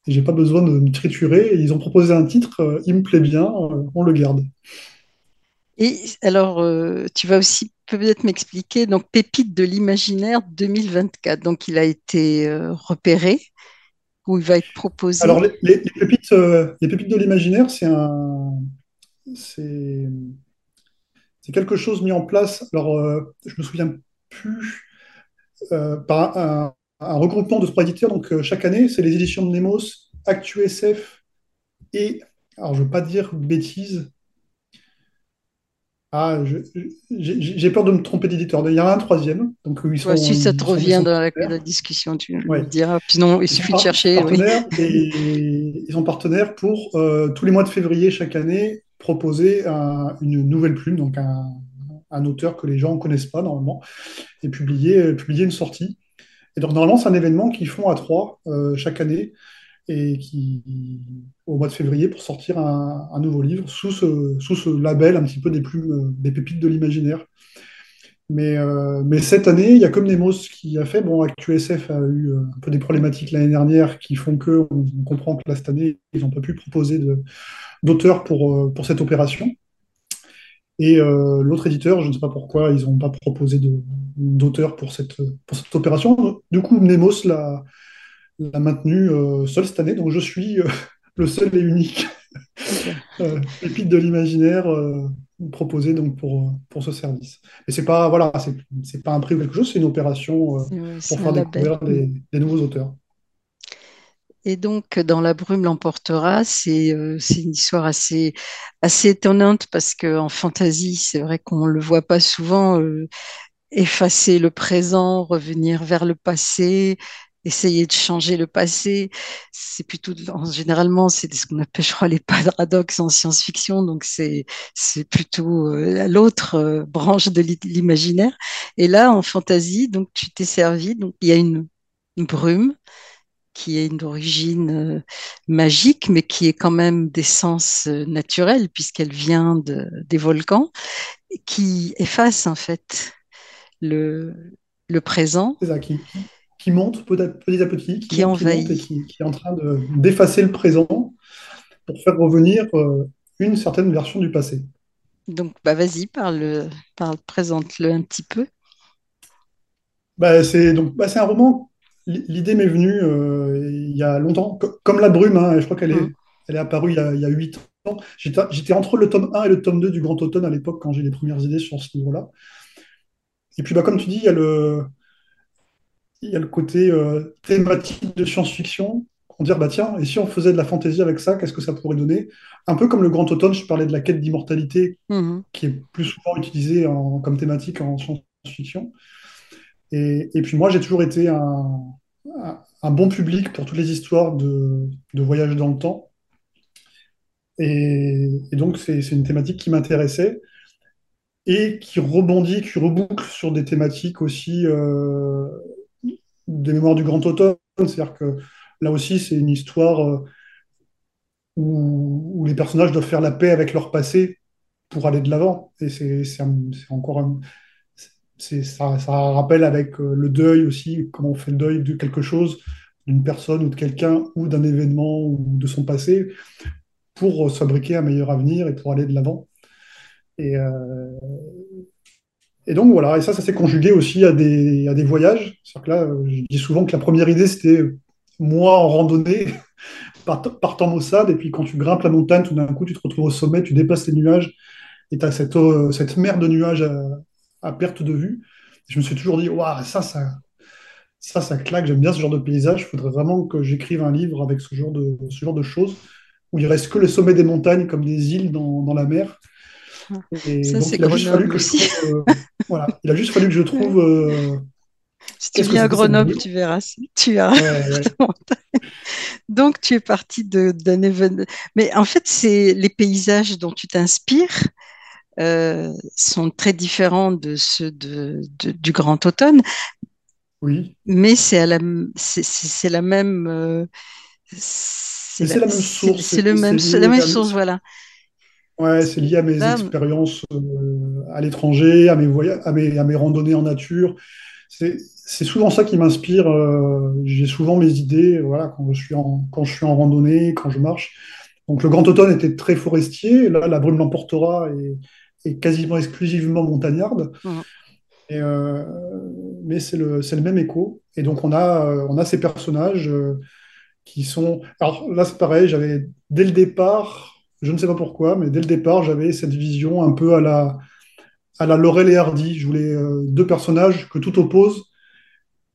S2: j'ai pas besoin de me triturer. ils ont proposé un titre, euh, il me plaît bien, euh, on le garde.
S1: Et alors, euh, tu vas aussi peut-être m'expliquer, donc Pépite de l'imaginaire 2024. Donc, il a été repéré, ou il va être proposé?
S2: Alors, les, pépites, les pépites de l'imaginaire, c'est un. C'est quelque chose mis en place. Alors, je me souviens plus. par un, un regroupement de trois éditeurs. Donc, euh, chaque année, c'est les éditions de Nemos, ActuSF et, alors je ne veux pas dire bêtises, ah, j'ai peur de me tromper d'éditeur. Il y en a un troisième. Donc,
S1: ils sont, si ça te revient dans la, discussion, tu me diras. Sinon, il suffit de chercher.
S2: et ils sont partenaires pour, euh, tous les mois de février chaque année, proposer une nouvelle plume, donc un, un, auteur que les gens ne connaissent pas normalement, et publier, publier une sortie. Et donc, normalement, c'est un événement qu'ils font à trois euh, chaque année et qui, au mois de février, pour sortir un, nouveau livre sous ce, sous ce, label un petit peu des plumes, euh, des pépites de l'imaginaire. Mais, euh, mais, cette année, il y a comme Nemos qui a fait. Bon, ActuSF a eu un peu des problématiques l'année dernière qui font que on, comprend que là, cette année, ils n'ont pas pu proposer d'auteur pour, pour cette opération. Et euh, l'autre éditeur, je ne sais pas pourquoi, ils n'ont pas proposé d'auteur pour cette, pour cette opération. Du coup, Nemos l'a maintenu euh, seul cette année, donc je suis euh, le seul et unique épite de l'imaginaire proposé donc pour, pour ce service. Mais c'est pas voilà, c'est pas un prix ou quelque chose, c'est une opération pour faire découvrir des, nouveaux auteurs.
S1: Et donc, dans La brume l'emportera, c'est euh, une histoire assez, assez étonnante parce qu'en fantasy, c'est vrai qu'on ne le voit pas souvent euh, effacer le présent, revenir vers le passé, essayer de changer le passé. C'est plutôt, généralement, c'est ce qu'on appelle, je crois, les paradoxes en science-fiction. Donc, c'est plutôt euh, l'autre branche de l'imaginaire. Et là, en fantasy, donc, tu t'es servi. Donc, il y a une brume qui est d'origine euh, magique, mais qui est quand même d'essence euh, naturelle, puisqu'elle vient de, des volcans, qui efface en fait le, le présent.
S2: C'est ça, qui, qui, monte petit à petit, qui, envahit. Qui, est en train d'effacer le présent pour faire revenir euh, une certaine version du passé.
S1: Donc, bah, vas-y, parle, parle présente-le un petit peu.
S2: Bah, c'est donc bah, un roman L'idée m'est venue euh, il y a longtemps, comme la brume, hein, je crois qu'elle est, mm. elle est apparue il y a huit ans. J'étais entre le tome 1 et le tome 2 du Grand Automne à l'époque quand j'ai les premières idées sur ce livre-là. Et puis, bah, comme tu dis, il y a le, il y a le côté euh, thématique de science-fiction. On dire, bah tiens, et si on faisait de la fantaisie avec ça, qu'est-ce que ça pourrait donner? Un peu comme le Grand Automne, je parlais de la quête d'immortalité, mm-hmm. qui est plus souvent utilisée comme thématique en science-fiction. Et, et, puis moi, j'ai toujours été un, un, bon public pour toutes les histoires de, de voyage dans le temps. Et, donc, c'est une thématique qui m'intéressait et qui rebondit, qui reboucle sur des thématiques aussi euh, des mémoires du Grand Automne. C'est-à-dire que là aussi, c'est une histoire euh, où, les personnages doivent faire la paix avec leur passé pour aller de l'avant. Et c'est encore un, ça, ça, rappelle avec euh, le deuil aussi, comment on fait le deuil de quelque chose, d'une personne ou de quelqu'un ou d'un événement ou de son passé pour se fabriquer un meilleur avenir et pour aller de l'avant. Et, euh, et donc voilà, et ça, ça s'est conjugué aussi à des, à des voyages. cest que là, je dis souvent que la première idée, c'était moi en randonnée, partant Maussade, et puis quand tu grimpes la montagne, tout d'un coup, tu te retrouves au sommet, tu dépasses les nuages, et tu as cette, euh, cette mer de nuages à, perte de vue. je me suis toujours dit, waouh, ça, ça, ça, ça claque, j'aime bien ce genre de paysage, il faudrait vraiment que j'écrive un livre avec ce genre de, ce genre de choses, où il reste que le sommet des montagnes comme des îles dans, dans la mer.
S1: Et ça, c'est Grenoble aussi.
S2: Euh, voilà, il a juste fallu que je trouve. Euh,
S1: si tu viens à Grenoble, tu verras. Tu as. Donc, tu es parti d'un événement. Mais en fait, c'est les paysages dont tu t'inspires. Euh, sont très différents de ceux de, du Grand Automne.
S2: Oui.
S1: Mais c'est la, c'est, la même.
S2: c'est la, même source.
S1: C'est, le même, la même source, voilà.
S2: Ouais, c'est lié à mes expériences euh, à l'étranger, à mes voyages, à mes, à mes randonnées en nature. C'est souvent ça qui m'inspire. Euh, j'ai souvent mes idées, voilà, quand je suis en quand je suis en randonnée, quand je marche. Donc le Grand Automne était très forestier. Là, la brume l'emportera est, quasiment exclusivement montagnarde. Et, euh, mais c'est le, le même écho. Et donc on a, on a ces personnages qui sont. Alors là, c'est pareil. J'avais dès le départ je ne sais pas pourquoi, mais dès le départ, j'avais cette vision un peu à la, à la Laurel et Hardy. Je voulais euh, deux personnages que tout oppose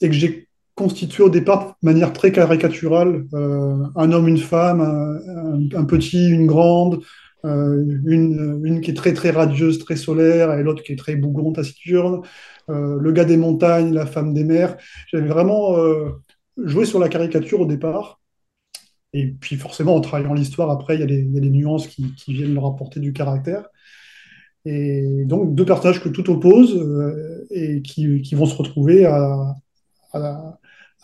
S2: et que j'ai constitué au départ de manière très caricaturale. Euh, un homme, une femme, un, petit, une grande, euh, une, une, qui est très très radieuse, très solaire, et l'autre qui est très bougon, taciturne. le gars des montagnes, la femme des mers. J'avais vraiment joué sur la caricature au départ. Et puis forcément, en travaillant l'histoire, après, il y, a des nuances qui, viennent leur apporter du caractère. Et donc, deux personnages que tout oppose euh, et qui, vont se retrouver à,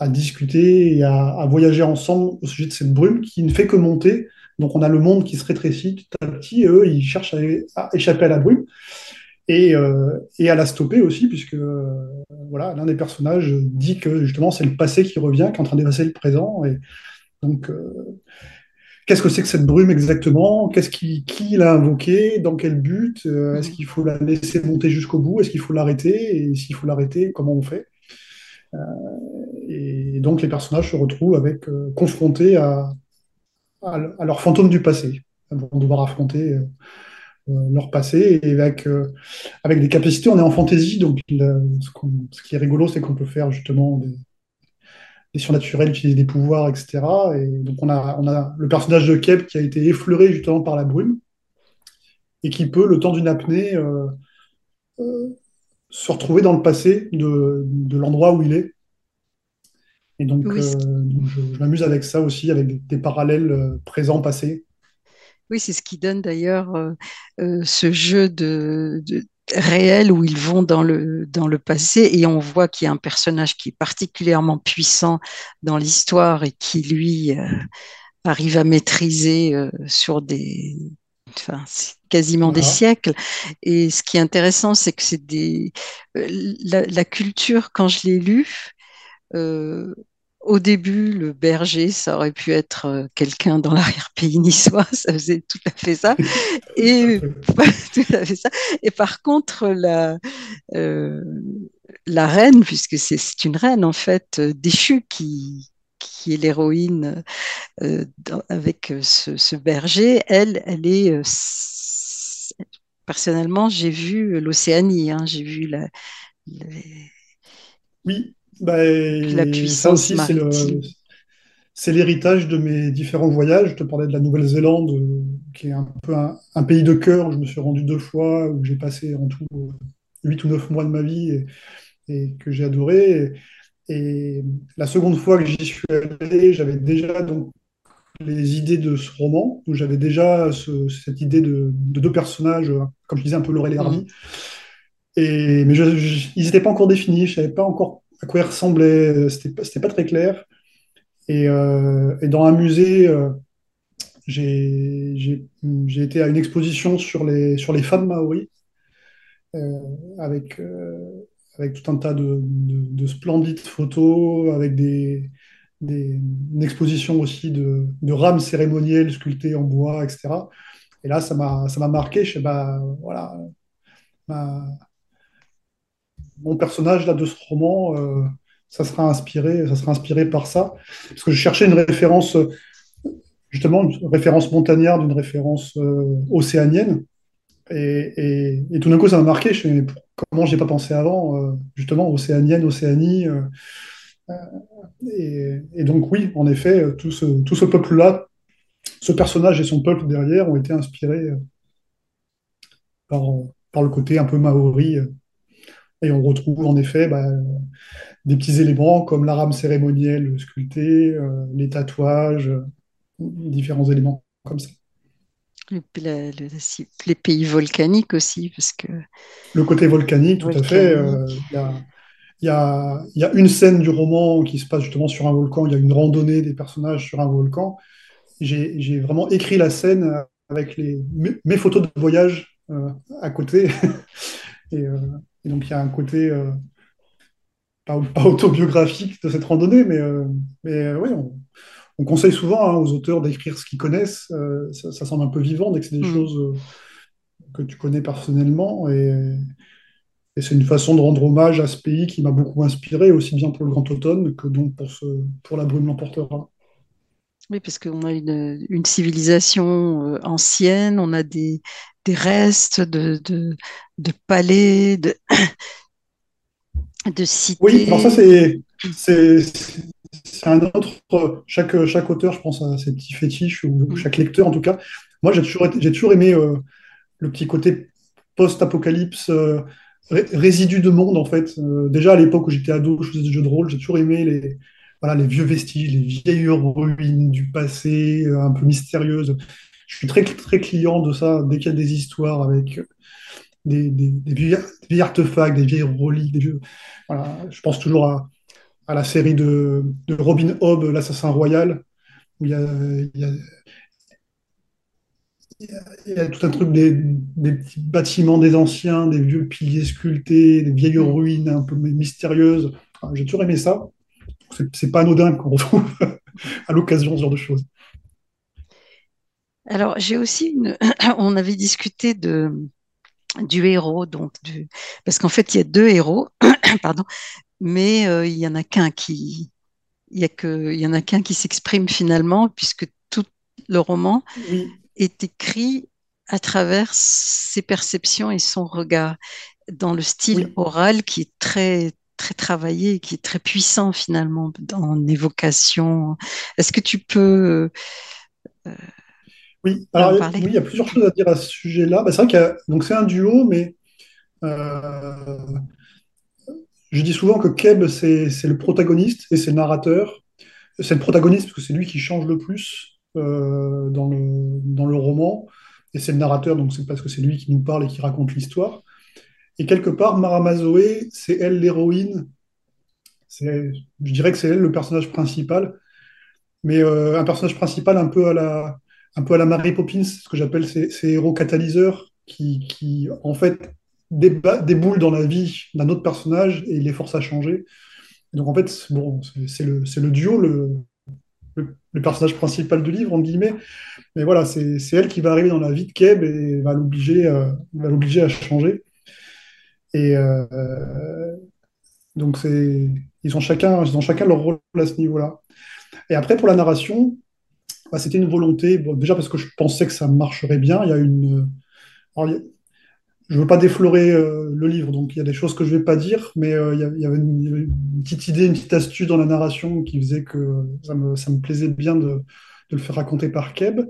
S2: discuter et à, voyager ensemble au sujet de cette brume qui ne fait que monter. Donc, on a le monde qui se rétrécit petit à petit et eux, ils cherchent à, échapper à la brume. Et, euh, à la stopper aussi, puisque euh, voilà, l'un des personnages dit que justement c'est le passé qui revient, qui est en train d'effacer le présent. Et, donc, euh, qu'est-ce que c'est que cette brume exactement? Qu'est-ce qui, qui l'a invoquée Dans quel but? Est-ce qu'il faut la laisser monter jusqu'au bout? Est-ce qu'il faut l'arrêter? Et s'il faut l'arrêter, comment on fait? Et donc, les personnages se retrouvent avec confrontés à, à, leur fantôme du passé. Ils vont devoir affronter leur passé et avec, avec des capacités. On est en fantaisie, donc ce, qui est rigolo, c'est qu'on peut faire justement des, surnaturels utilisent des pouvoirs, etc. Et donc on a, on a le personnage de Kep qui a été effleuré justement par la brume et qui peut, le temps d'une apnée, euh, euh, se retrouver dans le passé de, l'endroit où il est. Et donc, euh, je, m'amuse avec ça aussi, avec des, parallèles présents-passés.
S1: Oui, c'est ce qui donne d'ailleurs ce jeu de, réel où ils vont dans le, dans le passé et on voit qu'il y a un personnage qui est particulièrement puissant dans l'histoire et qui, lui, euh, arrive à maîtriser euh, sur des. Enfin, quasiment des siècles. Et ce qui est intéressant, c'est que c'est des. Euh, la, la, culture, quand je l'ai lu, au début, le berger, ça aurait pu être euh, quelqu'un dans l'arrière-pays niçois, ça faisait tout à fait ça. Et tout à fait ça. Et par contre, la, euh, la reine, puisque c'est une reine en fait euh, déchue qui, qui est l'héroïne avec ce, berger, elle, elle est personnellement, j'ai vu l'Océanie, hein, j'ai vu la,
S2: Oui, bah, la puissance ça aussi, c'est l'héritage de mes différents voyages. Je te parlais de la Nouvelle-Zélande, euh, qui est un peu un, pays de cœur. Je me suis rendu deux fois, où j'ai passé en tout euh, huit ou neuf mois de ma vie et, que j'ai adoré. Et, la seconde fois que j'y suis allé, j'avais déjà donc les idées de ce roman, où j'avais déjà cette idée de, deux personnages, comme je disais, un peu Laurel et. Mmh. Et, mais ils n'étaient pas encore définis, je ne savais pas encore à quoi il ressemblait, c'était pas, très clair. Et, euh, et, dans un musée, euh, j'ai été à une exposition sur les, femmes maoris, euh, avec, tout un tas de, de- de splendides photos, avec une exposition aussi de, rames cérémonielles sculptées en bois, etc. Et là, ça m'a marqué. Je sais, bah, voilà, mon personnage là, de ce roman, euh, ça sera inspiré, par ça. Parce que je cherchais une référence, justement, une référence montagnarde, une référence euh, océanienne. Et, tout d'un coup, ça m'a marqué. Je me comment j'ai pas pensé avant, euh, justement, océanienne, Océanie. euh, et, donc, oui, en effet, euh, tout ce, peuple-là, ce personnage et son peuple derrière ont été inspirés euh, euh, par le côté un peu maori. Et on retrouve en effet bah, des petits éléments comme la rame cérémonielle sculptée, euh, les tatouages, euh, différents éléments comme ça.
S1: Le- la- le- si- les pays volcaniques aussi, parce que
S2: Le côté volcanique, tout à fait. euh. Il y a, y a- il y a une scène du roman qui se passe justement sur un volcan. Il y a une randonnée des personnages sur un volcan. J'ai j'ai vraiment écrit la scène avec les, mes, mes photos de voyage euh, à côté. Et, et donc, il y a un côté euh, pas, pas autobiographique de cette randonnée, mais, euh, mais euh, ouais, on, on conseille souvent hein, aux auteurs d'écrire ce qu'ils connaissent. Ça, ça semble un peu vivant dès que c'est des
S1: Mm.
S2: choses que tu connais personnellement. Et, et c'est une façon de rendre hommage à ce pays qui m'a beaucoup inspiré, aussi bien pour le Grand Automne que donc pour, ce, pour La Brume l'emportera.
S1: Oui, parce qu'on a une, une civilisation euh, ancienne, on a des, des restes de, de, de palais, de, de
S2: Oui, alors ça,
S1: cités.
S2: c'est c'est c'est un autre. Chaque, chaque auteur, je pense, a ses petits fétiches, ou
S1: Mm.
S2: chaque lecteur en tout cas. Moi, j'ai toujours, été- j'ai toujours aimé euh, le petit côté post-apocalypse, euh, ré- résidu de monde, en fait. Euh, déjà, à l'époque où j'étais ado, je faisais des jeux de rôle, j'ai toujours aimé les, voilà, les vieux vestiges, les vieilles ruines du passé, euh, un peu mystérieuses. Je suis très, très client de ça, dès qu'il y a des histoires avec des, des, vieux, artefacts, des vieilles reliques, des vieux... Voilà, je pense toujours à, à la série de, de Robin Hobb, l'Assassin Royal, où il y a, tout un truc des, des petits bâtiments des anciens, des vieux piliers sculptés, des vieilles ruines un peu mystérieuses. J'ai toujours aimé ça. C'est pas anodin qu'on retrouve à l'occasion ce genre de choses.
S1: Alors, j'ai aussi une. On avait discuté de, du héros, donc du... parce qu'en fait, il y a deux héros, pardon, mais euh, il y en a qu'un qui, il y a que, il y en a qu'un qui s'exprime finalement, puisque tout le roman
S2: Oui,
S1: est écrit à travers ses perceptions et son regard, dans le style
S2: oui,
S1: oral qui est très très travaillé, qui est très puissant finalement en évocation. Est-ce que tu peux euh,
S2: oui. Alors,
S1: parler?
S2: oui, il y a plusieurs choses à dire à ce sujet-là. Bah, c'est vrai donc c'est un duo, mais euh, je dis souvent que Keb, c'est c'est le protagoniste et c'est le narrateur. C'est le protagoniste parce que c'est lui qui change le plus euh, dans le, dans le roman. Et c'est le narrateur, donc c'est parce que c'est lui qui nous parle et qui raconte l'histoire. Et quelque part, Mara Zoé, c'est elle l'héroïne. Je dirais que c'est elle le personnage principal, mais euh, un personnage principal un peu à la, un peu à la Mary Poppins, ce que j'appelle ces, héros catalyseurs qui, en fait, déboulent dans la vie d'un autre personnage et les forcent à changer. Donc, en fait, bon, c'est le, le duo, le, le, personnage principal du livre, entre guillemets. Mais voilà, c'est elle qui va arriver dans la vie de Keb et va l'obliger à changer. Et, euh, Donc ils ont chacun, ils ont chacun leur rôle à ce niveau-là. Et après pour la narration, bah, c'était une volonté. Déjà parce que je pensais que ça marcherait bien. Il y a une, je veux pas déflorer euh, le livre, donc il y a des choses que je vais pas dire, mais euh, il y avait une, une petite idée, une petite astuce dans la narration qui faisait que ça me, ça me plaisait bien de, de le faire raconter par Keb.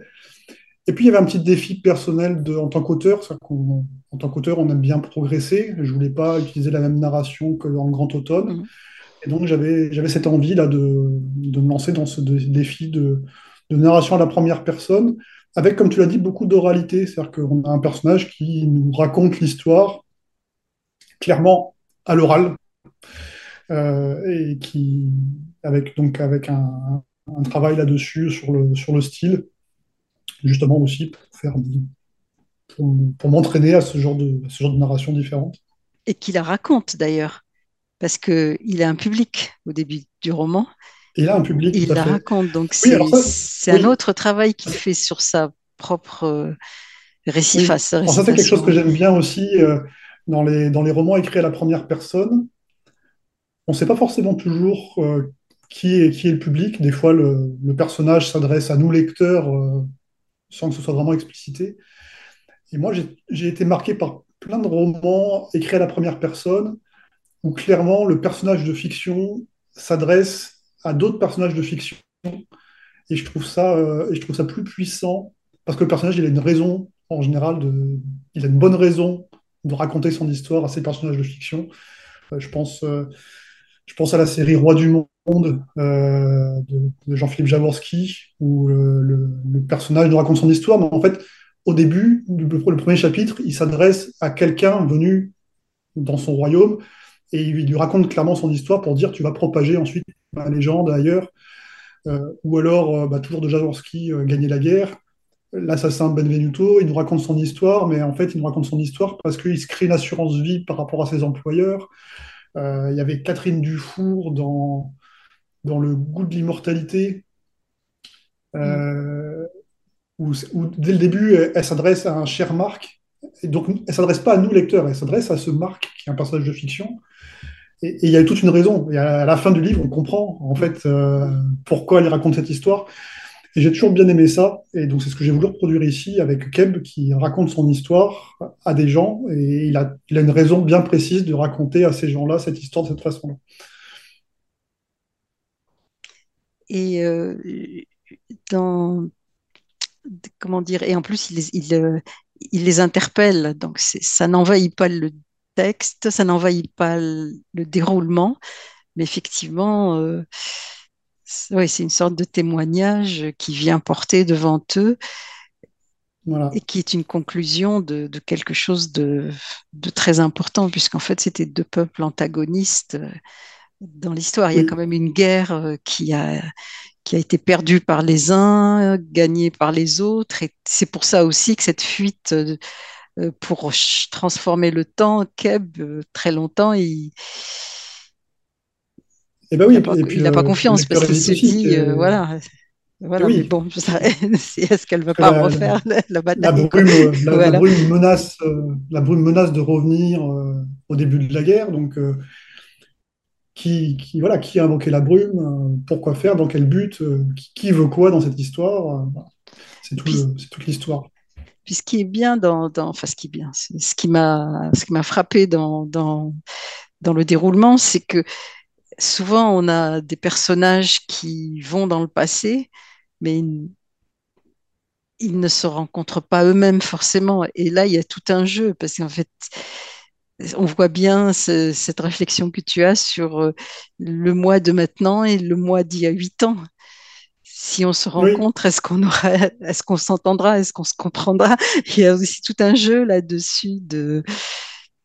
S2: Et puis il y avait un petit défi personnel de, en tant qu'auteur, en tant qu'auteur, on aime bien progresser. Je voulais pas utiliser la même narration que dans Grand Automne.
S1: Mhm.
S2: Et donc, j'avais, j'avais cette envie là de, de me lancer dans ce dé- défi de, de narration à la première personne, avec, comme tu l'as dit, beaucoup d'oralité. C'est-à-dire qu'on a un personnage qui nous raconte l'histoire clairement à l'oral, euh, et qui, avec, donc, avec un, un travail là-dessus sur le, sur le style. Justement aussi pour faire pour, pour m'entraîner à ce genre de à ce genre de narration différente.
S1: Et qui la raconte d'ailleurs, parce qu'il a un public au début du roman.
S2: Il a un public.
S1: Il
S2: à
S1: la
S2: fait.
S1: raconte, donc
S2: Oui,
S1: c'est un autre travail qu'il fait sur sa propre euh,
S2: oui.
S1: récifa-
S2: Alors ça, c'est quelque chose que j'aime bien aussi euh, dans les, dans les romans écrits à la première personne. On ne sait pas forcément toujours euh, qui est, qui est le public. Des fois, le, le personnage s'adresse à nous, lecteurs, euh, sans que ce soit vraiment explicité. Et moi, j'ai été marqué par plein de romans écrits à la première personne où clairement le personnage de fiction s'adresse à d'autres personnages de fiction. Et je trouve ça, euh, je trouve ça plus puissant parce que le personnage, il a une raison, en général, il a une bonne raison de raconter son histoire à ces personnages de fiction. Euh, je pense, euh, je pense à la série Roi du Monde euh, de, Jean-Philippe Jaworski, où euh, le, personnage nous raconte son histoire, mais en fait, au début, le, premier chapitre, il s'adresse à quelqu'un venu dans son royaume et il lui raconte clairement son histoire pour dire tu vas propager ensuite la légende ailleurs. Euh, ou alors, bah, toujours de Jaworski, Gagner la guerre. L'assassin Benvenuto, il nous raconte son histoire, mais en fait, il nous raconte son histoire parce qu'il se crée une assurance vie par rapport à ses employeurs. Euh, il y avait Catherine Dufour dans, dans Le goût de l'immortalité,
S1: Mm.
S2: euh, où, dès le début, elle, s'adresse à un cher Marc. Donc, elle s'adresse pas à nous, lecteurs, elle s'adresse à ce Marc, qui est un personnage de fiction. Et, et il y a toute une raison. Et à la fin du livre, on comprend en fait euh, pourquoi elle raconte cette histoire. Et j'ai toujours bien aimé ça. Et donc, c'est ce que j'ai voulu reproduire ici avec Keb, qui raconte son histoire à des gens. Et il a, une raison bien précise de raconter à ces gens-là cette histoire de cette façon-là.
S1: Et euh, dans, comment dire, et en plus, il, les- euh, interpelle, donc ça n'envahit pas le texte, ça n'envahit pas le, le déroulement, mais effectivement, euh, ouais, c'est une sorte de témoignage qui vient porter devant eux
S2: Voilà.
S1: et qui est une conclusion de, de quelque chose de, de très important, puisqu'en fait, c'était deux peuples antagonistes euh, dans l'histoire. Il y a quand
S2: Oui.
S1: même une guerre euh, qui a, qui a été perdue par les uns, gagnée par les autres, et c'est pour ça aussi que cette fuite euh, pour transformer le temps, Keb, très longtemps, il
S2: Et ben
S1: il
S2: oui,
S1: n'a pas,
S2: puis,
S1: il n'a pas
S2: le, le
S1: confiance parce qu'il se dit, euh,
S2: que-
S1: voilà, voilà, mais
S2: oui,
S1: bon, ça- c'est- est-ce qu'elle ne veut pas
S2: la,
S1: refaire la, bataille,
S2: brume, euh, la,
S1: Voilà.
S2: brume menace, euh, la brume menace de revenir euh, au début de la guerre. Donc, euh, qui, qui, voilà, qui a invoqué la brume, euh, pourquoi faire, dans quel but, euh, qui, qui veut quoi dans cette histoire. euh, c'est tout toute l'histoire.
S1: puis ce qui est bien dans, dans enfin ce qui est bien, ce qui m'a, ce qui m'a frappé dans, dans, dans le déroulement, c'est que souvent on a des personnages qui vont dans le passé, mais ils, ils ne se rencontrent pas eux-mêmes forcément. Et là, il y a tout un jeu parce qu'en fait, on voit bien ce- cette réflexion que tu as sur euh, le mois de maintenant et le mois d'il y a huit ans. Si on se
S2: Oui,
S1: rencontre, est-ce qu'on aura, est-ce qu'on s'entendra, est-ce qu'on se comprendra? Il y a aussi tout un jeu là-dessus de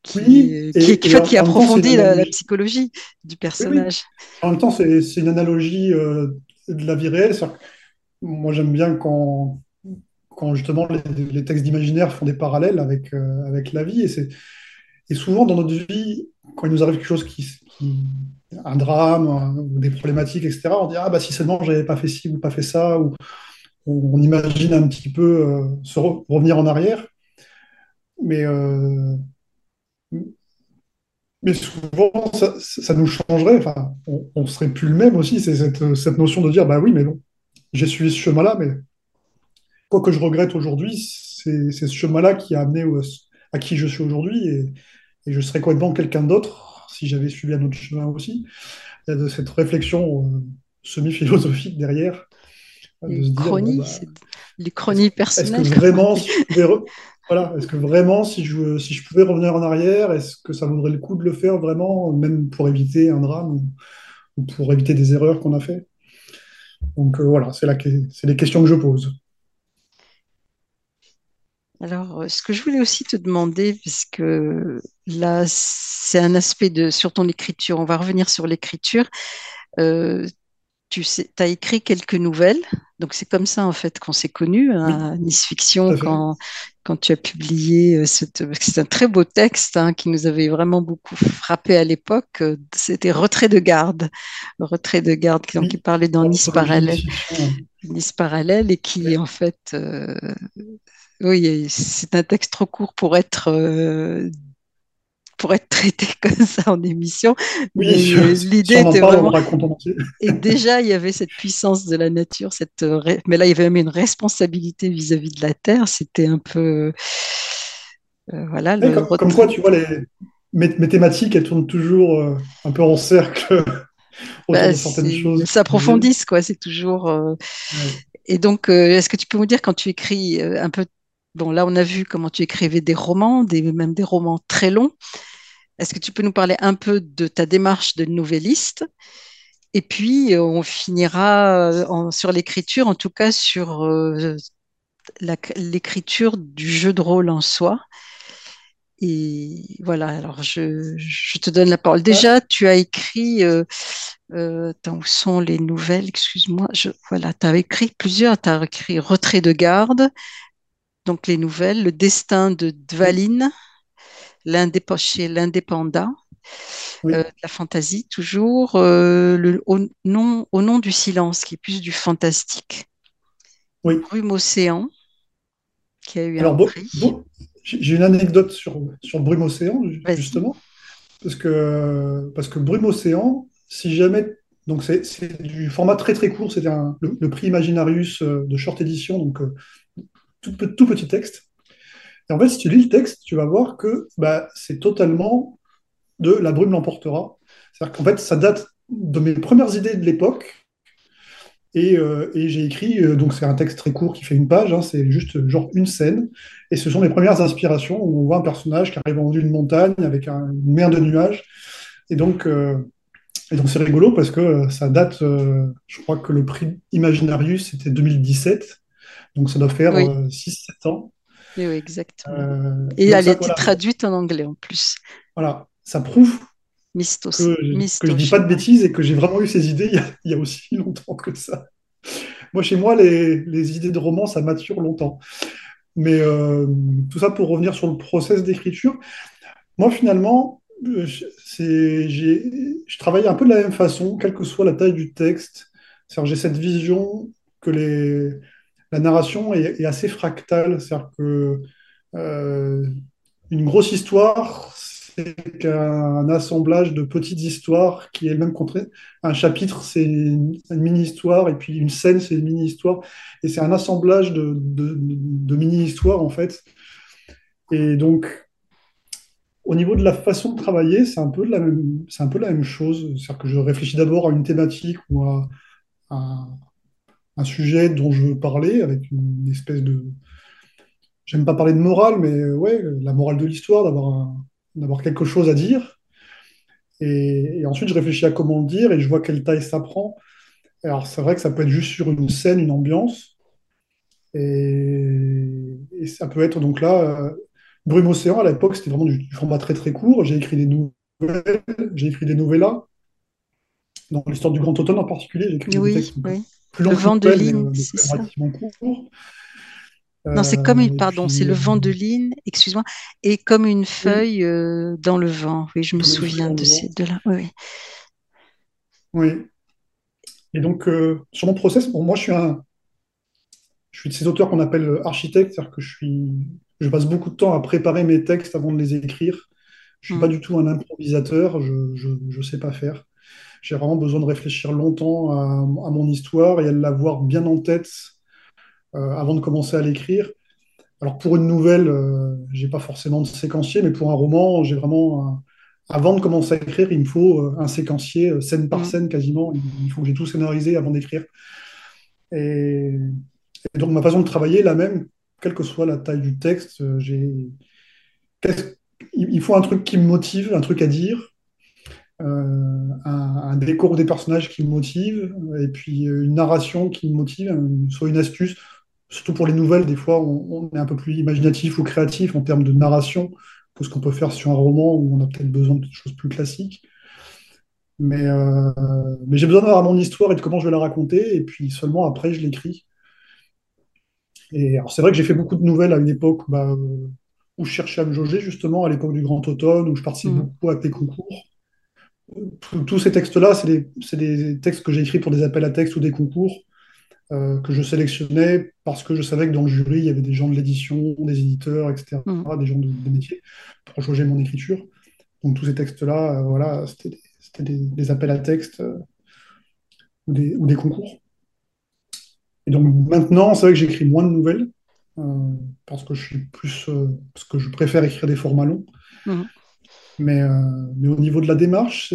S1: qui,
S2: oui,
S1: qui,
S2: et,
S1: qui,
S2: et
S1: qui
S2: temps,
S1: approfondit la, psychologie du
S2: Oui, oui.
S1: personnage.
S2: En même temps, c'est une analogie euh, de la vie réelle. Moi, j'aime bien quand, quand justement les, les textes d'imaginaire font des parallèles avec, euh, avec la vie. Et, c'est, et souvent dans notre vie, quand il nous arrive quelque chose qui, qui un drame un- ou des problématiques, etc., on dit ah bah si seulement j'avais pas fait ci ou pas fait ça, ou on, on imagine un petit peu euh, se re- revenir en arrière. Mais, mais souvent, ça, ça nous changerait. Enfin, on, on serait plus le même aussi. C'est cette, cette notion de dire bah oui, mais bon, j'ai suivi ce chemin-là, mais quoi que je regrette aujourd'hui, c'est ce chemin-là qui a amené au- à qui je suis aujourd'hui et, et je serais complètement quelqu'un d'autre si j'avais suivi un autre chemin aussi. Il y a de cette réflexion euh, semi-philosophique derrière, euh, de
S1: Et
S2: se dire, bon,
S1: chronie,
S2: bah,
S1: c'est
S2: est-ce,
S1: l'Uchronie
S2: est-ce que vraiment, je re- voilà, est-ce que vraiment, si je, pouvais revenir en arrière, est-ce que ça vaudrait le coup de le faire vraiment, même pour éviter un drame ou, ou pour éviter des erreurs qu'on a fait? Donc euh, voilà, c'est que- les questions que je pose.
S1: Alors, euh, ce que je voulais aussi te demander, puisque là, c'est un aspect de sur ton écriture, on va revenir sur l'écriture. Euh, tu sais, as écrit quelques nouvelles. Donc c'est comme ça en fait qu'on s'est connus
S2: Oui,
S1: à Nice Fiction quand, quand tu as publié euh, cette... C'est un très beau texte hein, qui nous avait vraiment beaucoup frappé à l'époque. C'était Retrait de garde. Retrait de garde qui, donc, qui
S2: Oui,
S1: parlait dans Nice
S2: l'anthologie Nice
S1: Parallèle.
S2: Fiction.
S1: Nice Parallèle et qui en fait... euh, oui, c'est un texte trop court pour être euh, pour être traité comme ça en émission,
S2: Oui,
S1: euh, l'idée était vraiment et déjà, il y avait cette puissance de la nature, cette, euh, mais là, il y avait même une responsabilité vis-à-vis de la terre. C'était un peu, euh, voilà, le
S2: comme, comme quoi, tu vois, les, mes, mes thématiques, elles tournent toujours euh, un peu en cercle
S1: Bah, s'approfondissent, quoi. C'est toujours.
S2: Ouais.
S1: Et donc, euh, est-ce que tu peux me dire quand tu écris euh, un peu, bon, là, on a vu comment tu écrivais des romans, des, même des romans très longs. Est-ce que tu peux nous parler un peu de ta démarche de novelliste? Et puis, euh, on finira euh, sur l'écriture, en tout cas sur euh, l'écriture du jeu de rôle en soi. Et voilà, alors je, te donne la parole. Déjà, tu as écrit, euh, où sont les nouvelles? Excuse-moi, voilà, tu as écrit plusieurs, tu as écrit Retrait de garde, donc les nouvelles, Le destin de Dvaline, chez l'Indépendant, euh, de la fantaisie toujours, euh, le, au, nom, au nom du silence, qui est plus du fantastique,
S2: oui.
S1: Brume Océan, qui a eu un
S2: Alors,
S1: prix.
S2: bo- j'ai une anecdote sur, sur Brume Océan, justement, parce que, parce que Brume Océan, si jamais. Donc, c'est c'est du format très très court, c'était un- le, le prix Imaginarius euh, de short édition, donc tout, pe- tout petit texte. Et en fait, si tu lis le texte, tu vas voir que bah, c'est totalement de La brume l'emportera. C'est-à-dire qu'en fait, ça date de mes premières idées de l'époque. Et, euh, et j'ai écrit, euh, donc c'est un texte très court qui fait une page, hein, c'est juste genre une scène. Et ce sont mes premières inspirations où on voit un personnage qui arrive en haut d'une montagne avec un- une mer de nuages. Et donc, euh, et donc c'est rigolo parce que ça date, je crois que le prix Imaginarius c'était 2017. Donc ça doit faire
S1: Oui,
S2: euh, 6-7 ans.
S1: oui, oui, exactement.
S2: Euh,
S1: Et elle a été
S2: voilà,
S1: traduite en anglais en plus.
S2: voilà, ça prouve
S1: Mistos,
S2: que, que je dis pas de bêtises et que j'ai vraiment eu ces idées il y a, il y a aussi longtemps que ça. Moi, chez moi, les, les idées de romans, ça mature longtemps. Mais euh, tout ça pour revenir sur le process d'écriture. Moi, finalement, je travaille un peu de la même façon, quelle que soit la taille du texte. J'ai cette vision que les, la narration est, assez fractale. C'est-à-dire que euh, une grosse histoire, c'est qu'un assemblage de petites histoires qui est même contraire. Un chapitre, c'est une, mini-histoire, et puis une scène, c'est une mini-histoire. Et c'est un assemblage de mini-histoires, en fait. Et donc, au niveau de la façon de travailler, c'est un peu de la même, c'est un peu la même chose. C'est-à-dire que je réfléchis d'abord à une thématique ou à, à un sujet dont je veux parler avec une espèce de, j'aime pas parler de morale, mais euh, ouais, la morale de l'histoire, d'avoir un- d'avoir quelque chose à dire. Et, et ensuite, je réfléchis à comment le dire et je vois quelle taille ça prend. Alors, c'est vrai que ça peut être juste sur une scène, une ambiance. Et, et ça peut être donc là, euh, Brume Océan, à l'époque, c'était vraiment du, format très très court. J'ai écrit des nouvelles, j'ai écrit des novellas. Dans l'histoire du Grand Automne en particulier, j'ai écrit des textes
S1: oui. Le vent de Lynn,
S2: euh,
S1: c'est ça. Non, c'est comme une,
S2: Euh,
S1: pardon, c'est le
S2: euh,
S1: vent de Lynn, excuse-moi, et comme une feuille euh, dans le vent. Oui, je me
S2: comme
S1: souviens de ces deux-là. Oui, oui.
S2: Et donc, euh, sur mon process, bon, moi, je suis un, je suis de ces auteurs qu'on appelle architectes, c'est-à-dire que je suis, je passe beaucoup de temps à préparer mes textes avant de les écrire. Je suis pas
S1: Mm,
S2: du tout un improvisateur, je, je sais pas faire. J'ai vraiment besoin de réfléchir longtemps à, à mon histoire et à l'avoir bien en tête euh, avant de commencer à l'écrire. Alors pour une nouvelle, euh, j'ai pas forcément de séquencier, mais pour un roman, j'ai vraiment Avant de commencer à écrire, il me faut euh, un séquencier, euh, scène par
S1: mm.
S2: scène quasiment. Il faut que j'ai tout scénarisé avant d'écrire. Et, et donc ma façon de travailler est la même, quelle que soit la taille du texte. j'ai... il faut un truc qui me motive, un truc à dire, euh, un, un décor des personnages qui me motive, et puis euh, une narration qui me motive, euh, soit une astuce. Surtout pour les nouvelles, des fois, on, on est un peu plus imaginatif ou créatif en termes de narration que ce qu'on peut faire sur un roman où on a peut-être besoin de choses plus classiques. Mais, euh, mais j'ai besoin d'avoir mon histoire et de comment je vais la raconter, et puis seulement après, je l'écris. Et alors, c'est vrai que j'ai fait beaucoup de nouvelles à une époque bah, où je cherchais à me jauger, justement, à l'époque du Grand Automne, où je participais
S1: Mm,
S2: beaucoup à des concours. Tous ces textes-là, c'est des, textes que j'ai écrits pour des appels à textes ou des concours, euh, que je sélectionnais parce que je savais que dans le jury, il y avait des gens de l'édition, des éditeurs, etc.,
S1: mm.
S2: des gens de- des métiers, pour jauger mon écriture. Donc tous ces textes-là, euh, voilà, c'était des, appels à textes euh, ou des, ou des concours. Et donc maintenant, c'est vrai que j'écris moins de nouvelles, parce que je suis plus, parce que je préfère écrire des formats longs.
S1: Mhm.
S2: Mais, euh, mais au niveau de la démarche,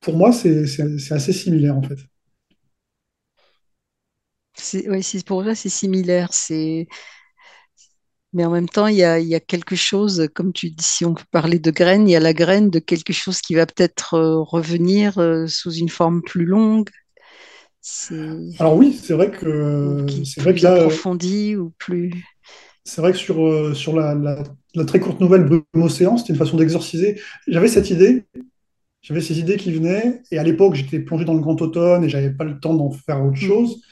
S2: pour moi, c'est assez similaire en fait.
S1: Oui, pour ça, c'est similaire. C'est, mais en même temps, il y a, il y a quelque chose, comme tu dis, si on peut parler de graine, il y a la graine de quelque chose qui va peut-être euh, revenir euh, sous une forme plus longue,
S2: Alors oui, c'est vrai que c'est vrai que là,
S1: approfondie ou plus.
S2: C'est vrai que sur, euh, sur la, la- la très courte nouvelle Brume Océan, c'était une façon d'exorciser. J'avais cette idée, j'avais ces idées qui venaient, et à l'époque, j'étais plongé dans le grand automne et j'avais pas le temps d'en faire autre
S1: Mm.
S2: chose.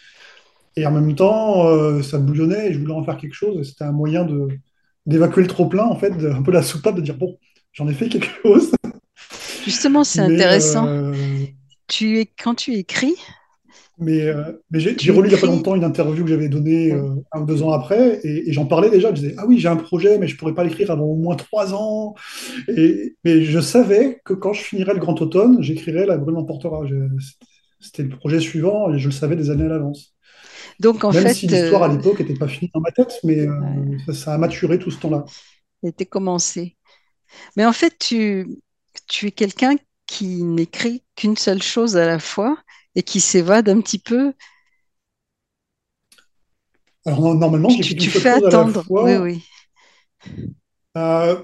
S2: Et en même temps, euh, ça bouillonnait et je voulais en faire quelque chose. Et c'était un moyen de d'évacuer le trop-plein, en fait, de- un peu la soupape, de dire, bon, j'en ai fait quelque chose,
S1: Justement, c'est
S2: mais,
S1: intéressant.
S2: euh,
S1: Tu es, quand tu écris,
S2: mais, euh, mais j'ai relu il n'y a pas longtemps une interview que j'avais donnée euh, un ou deux ans après, et, et j'en parlais déjà. Je disais, ah oui, j'ai un projet, mais je pourrais pas l'écrire avant au moins trois ans. Et, mais je savais que quand je finirais le Grand Automne, j'écrirais La Brume emportera. Je- C'était le projet suivant, et je le savais des années à l'avance.
S1: Donc, en
S2: Même si
S1: fait,
S2: l'histoire à
S1: euh,
S2: l'époque n'était pas finie dans ma tête, mais euh,
S1: ouais,
S2: ça, ça a maturé tout ce temps-là.
S1: ça a été commencé. Mais en fait, tu, tu es quelqu'un qui n'écrit qu'une seule chose à la fois et qui s'évade un petit peu.
S2: Alors no- normalement,
S1: Tu, tu, fais
S2: chose à la
S1: attendre. Oui, oui.
S2: Euh,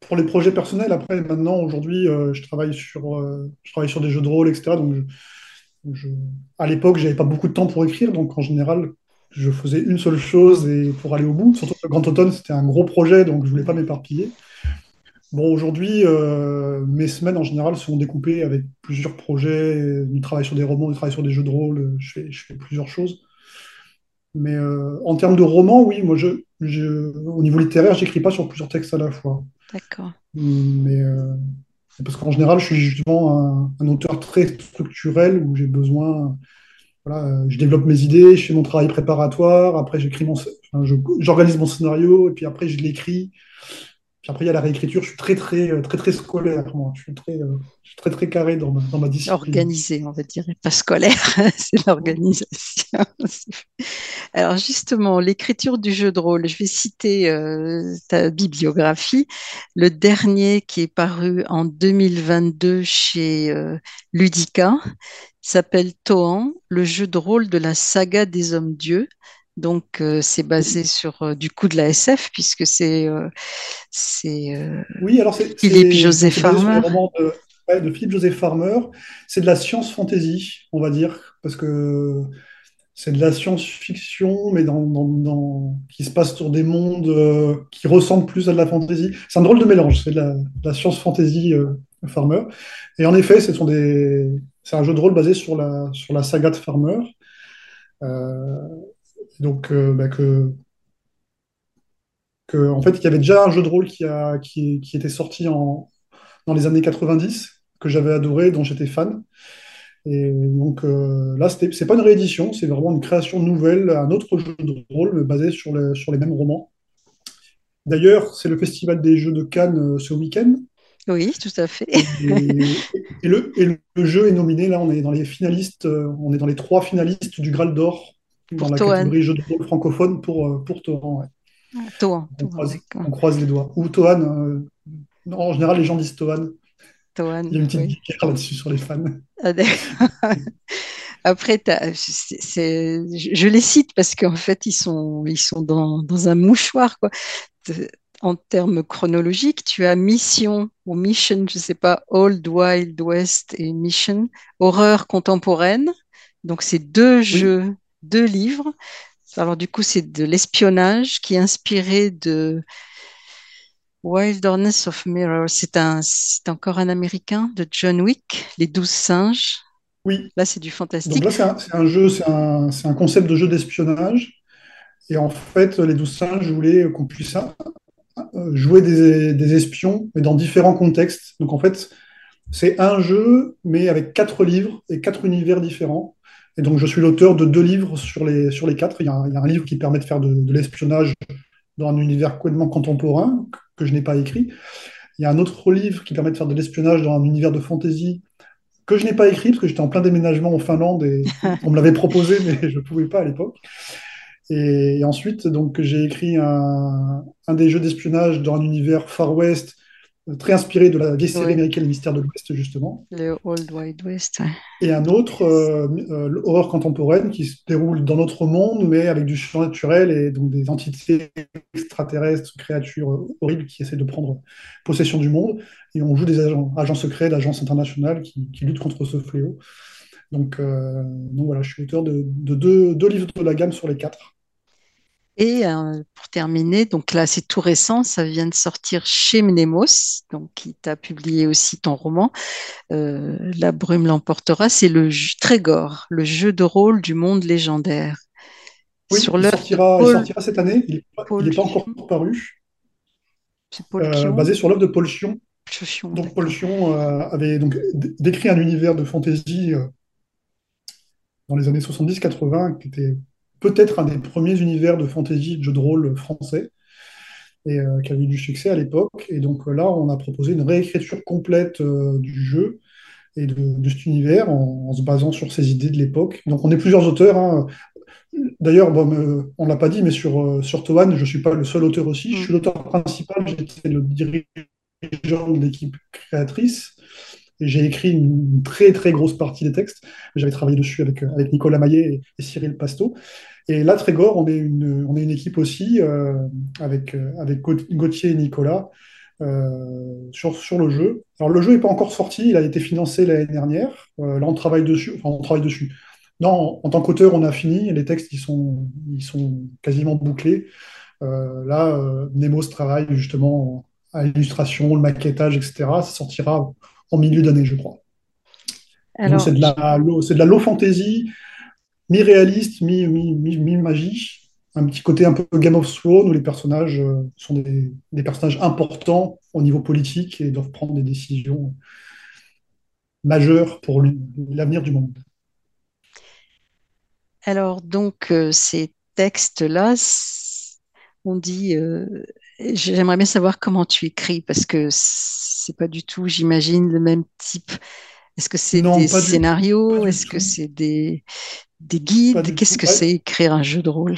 S2: pour les projets personnels, après, maintenant, aujourd'hui, euh, je travaille sur, euh, je travaille sur des jeux de rôle, etc. Donc, je- je- à l'époque, j'avais pas beaucoup de temps pour écrire, donc en général, je faisais une seule chose et pour aller au bout. Surtout que le Grand Automne, c'était un gros projet, donc je voulais pas m'éparpiller. Bon, aujourd'hui, euh, mes semaines en général sont découpées avec plusieurs projets, du travail sur des romans, du travail sur des jeux de rôle, je fais, je fais plusieurs choses. Mais euh, en termes de romans, oui, moi, je, je- au niveau littéraire, j'écris pas sur plusieurs textes à la fois.
S1: D'accord.
S2: Mais euh, parce qu'en général, je suis justement un, un auteur très structurel où j'ai besoin, voilà, je développe mes idées, je fais mon travail préparatoire, après j'écris mon, enfin, j'organise mon scénario, et puis après je l'écris. Après, il y a la réécriture. Je suis très, très, euh, très, très scolaire, moi. Je suis très, euh, très, très carré dans ma, discipline.
S1: Organisé, on va dire, pas scolaire, c'est l'organisation. Alors justement, l'écriture du jeu de rôle, je vais citer euh, ta bibliographie. Le dernier qui est paru en 2022 chez euh, Ludica s'appelle Toan, le jeu de rôle de la saga des hommes-dieux. Donc euh, c'est basé sur euh, du coup de la SF puisque c'est euh, c'est euh,
S2: Oui, alors c'est
S1: Philippe
S2: c'est- c'est les
S1: Farmer.
S2: de, ouais, de Philippe Joseph Farmer. C'est de la science-fantasy, on va dire, parce que c'est de la science-fiction, mais dans, dans- dans- qui se passe sur des mondes qui ressemblent plus à de la fantasy. C'est un drôle de mélange, c'est de la, science-fantasy Farmer. Et en effet, ce sont des, c'est un jeu de rôle basé sur la, sur la saga de Farmer. Donc, euh, bah, que, que, en fait, il y avait déjà un jeu de rôle qui, a, qui, qui était sorti en, dans les années 90, que j'avais adoré, dont j'étais fan. Et donc euh, là, c'est pas une réédition, c'est vraiment une création nouvelle, un autre jeu de rôle basé sur, les sur les mêmes romans. D'ailleurs, c'est le Festival des Jeux de Cannes euh, ce week-end.
S1: Oui, tout à fait.
S2: Et, et le, et le jeu est nominé, là, on est dans les finalistes, euh, on est dans les trois finalistes du Graal d'Or dans
S1: Pour
S2: la
S1: Toan.
S2: catégorie jeu de rôle francophone pour, euh, pour Toan. ouais.
S1: Toan,
S2: On croise,
S1: d'accord.
S2: on croise les doigts. Ou Toan, euh, en général, les gens disent Toan. Il y a une petite
S1: oui.
S2: guerre là-dessus sur les fans.
S1: Ah. Après, c'est- c'est- je, je les cite parce qu'en fait, ils sont, ils sont dans, dans un mouchoir, quoi. En termes chronologiques, tu as Mission ou Mission, je sais pas, Old Wild West et Mission, horreur contemporaine. Donc, c'est deux
S2: Oui,
S1: jeux, deux livres. Alors, du coup, c'est de l'espionnage qui est inspiré de, Wilderness of Mirror, c'est un, c'est encore un Américain de John Wick, Les Douze Singes.
S2: Oui,
S1: Là, c'est du
S2: donc
S1: fantastique.
S2: là, c'est un, c'est un jeu, c'est un, c'est un concept de jeu d'espionnage. Et en fait, les douze singes voulaient qu'on puisse euh, jouer des, des espions, mais dans différents contextes. Donc en fait, c'est un jeu, mais avec quatre livres et quatre univers différents. Et donc, je suis l'auteur de deux livres sur les, sur les quatre. Il y a un, il y a un livre qui permet de faire de, de l'espionnage dans un univers complètement contemporain, que je n'ai pas écrit. Il y a un autre livre qui permet de faire de l'espionnage dans un univers de fantasy, que je n'ai pas écrit, parce que j'étais en plein déménagement en Finlande et on me l'avait proposé, mais je ne pouvais pas à l'époque. Et, et ensuite, donc, j'ai écrit un, un des jeux d'espionnage dans un univers Far West, très inspiré de la vieille série
S1: Oui,
S2: américaine Mystère de l'Ouest, justement
S1: le Old Wild West.
S2: et un autre, euh, euh, l'horreur contemporaine, qui se déroule dans notre monde, mais avec du surnaturel et donc des entités extraterrestres, créatures euh, horribles qui essaient de prendre possession du monde. Et on joue des agents, agents secrets d'agences internationales qui, qui luttent contre ce fléau. Donc, euh, donc voilà, je suis auteur de, de deux, deux livres de la gamme sur les quatre.
S1: Et euh, pour terminer, donc là, c'est tout récent, ça vient de sortir chez Mnemos, donc qui t'a publié aussi ton roman. Euh, La brume l'emportera, c'est le jeu- Trégor, le jeu de rôle du monde légendaire.
S2: Oui,
S1: Sur
S2: il sortira, il
S1: Paul,
S2: sortira cette année. Il n'est pas, encore paru, euh, basé sur l'œuvre de Paul Chion.
S1: Chion,
S2: Donc Paul. Chion euh, avait donc décrit un univers de fantasy euh, dans les années 70-80, qui était peut-être un des premiers univers de fantasy de jeux de rôle français, et euh, qui avait eu du succès à l'époque. Et donc euh, là, on a proposé une réécriture complète euh, du jeu et de, de cet univers en, en se basant sur ces idées de l'époque. Donc on est plusieurs auteurs. hein. D'ailleurs, bon, euh, on ne l'a pas dit, mais sur, sur Toan, je ne suis pas le seul auteur aussi. Je
S1: Mm.
S2: suis l'auteur principal, j'étais le dirigeant de l'équipe créatrice. J'ai écrit une très très grosse partie des textes. J'avais travaillé dessus avec, euh, avec Nicolas Maillet et, Cyril Pasto. Et là, Trégor, on est une, on est une équipe aussi euh, avec, euh, avec Gaut- Gauthier et Nicolas sur, sur le jeu. Alors, le jeu n'est pas encore sorti, il a été financé l'année dernière. Là, on travaille dessus. Enfin, on travaille dessus. Non, en, tant qu'auteur, on a fini. Les textes, ils sont, ils sont quasiment bouclés. Là, Nemos travaille justement à l'illustration, le maquettage, etc. Ça sortira en milieu d'année, je crois. C'est de la low, c'est de la low fantasy, mi-réaliste, mi, mi, mi, mi-magie. Un petit côté un peu Game of Thrones où les personnages euh, sont des, des personnages importants au niveau politique et doivent prendre des décisions majeures pour l'avenir du monde.
S1: alors donc, euh, ces textes-là, on dit, euh, j'aimerais bien savoir comment tu écris, parce que c'est pas du tout, j'imagine, le même type. Est-ce que c'est des scénarios? Est-ce que c'est des, guides? Qu'est-ce que c'est écrire un jeu de rôle?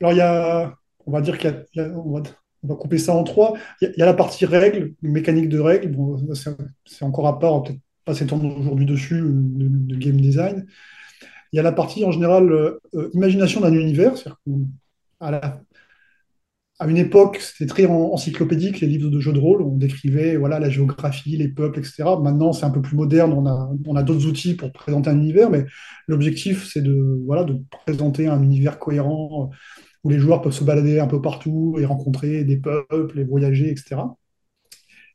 S2: Alors, il y a, on va dire qu'il y a, il y a- on va, on va couper ça en trois. Il y a, la partie règles, mécanique de règles. Bon, c'est encore à part, on peut-être pas s'étendre aujourd'hui dessus, euh, de, de game design. Il y a la partie en général euh, euh, imagination d'un univers. C'est-à-dire qu'à la- à une époque, c'était très en- encyclopédique, les livres de jeux de rôle. On décrivait voilà, la géographie, les peuples, etc. Maintenant, c'est un peu plus moderne. On a, d'autres outils pour présenter un univers, mais l'objectif, c'est de, présenter un univers cohérent où les joueurs peuvent se balader un peu partout et rencontrer des peuples et voyager, etc.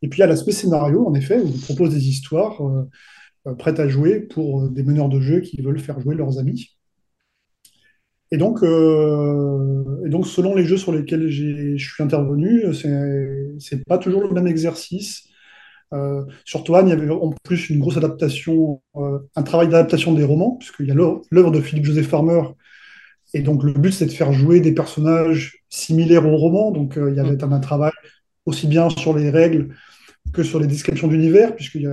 S2: Et puis il y a l'aspect scénario, en effet, où on propose des histoires euh, euh, prêtes à jouer pour euh, des meneurs de jeu qui veulent faire jouer leurs amis. Et donc, euh, et donc selon les jeux sur lesquels je suis intervenu, c'est pas toujours le même exercice. Euh, sur Toine, il y avait en plus une grosse adaptation, euh, un travail d'adaptation des romans, puisqu'il y a l'œuvre de Philippe Joseph Farmer et donc, le but, c'est de faire jouer des personnages similaires au roman. Donc, euh, il y
S1: Mm.
S2: avait un, un travail aussi bien sur les règles que sur les descriptions d'univers, puisque j'ai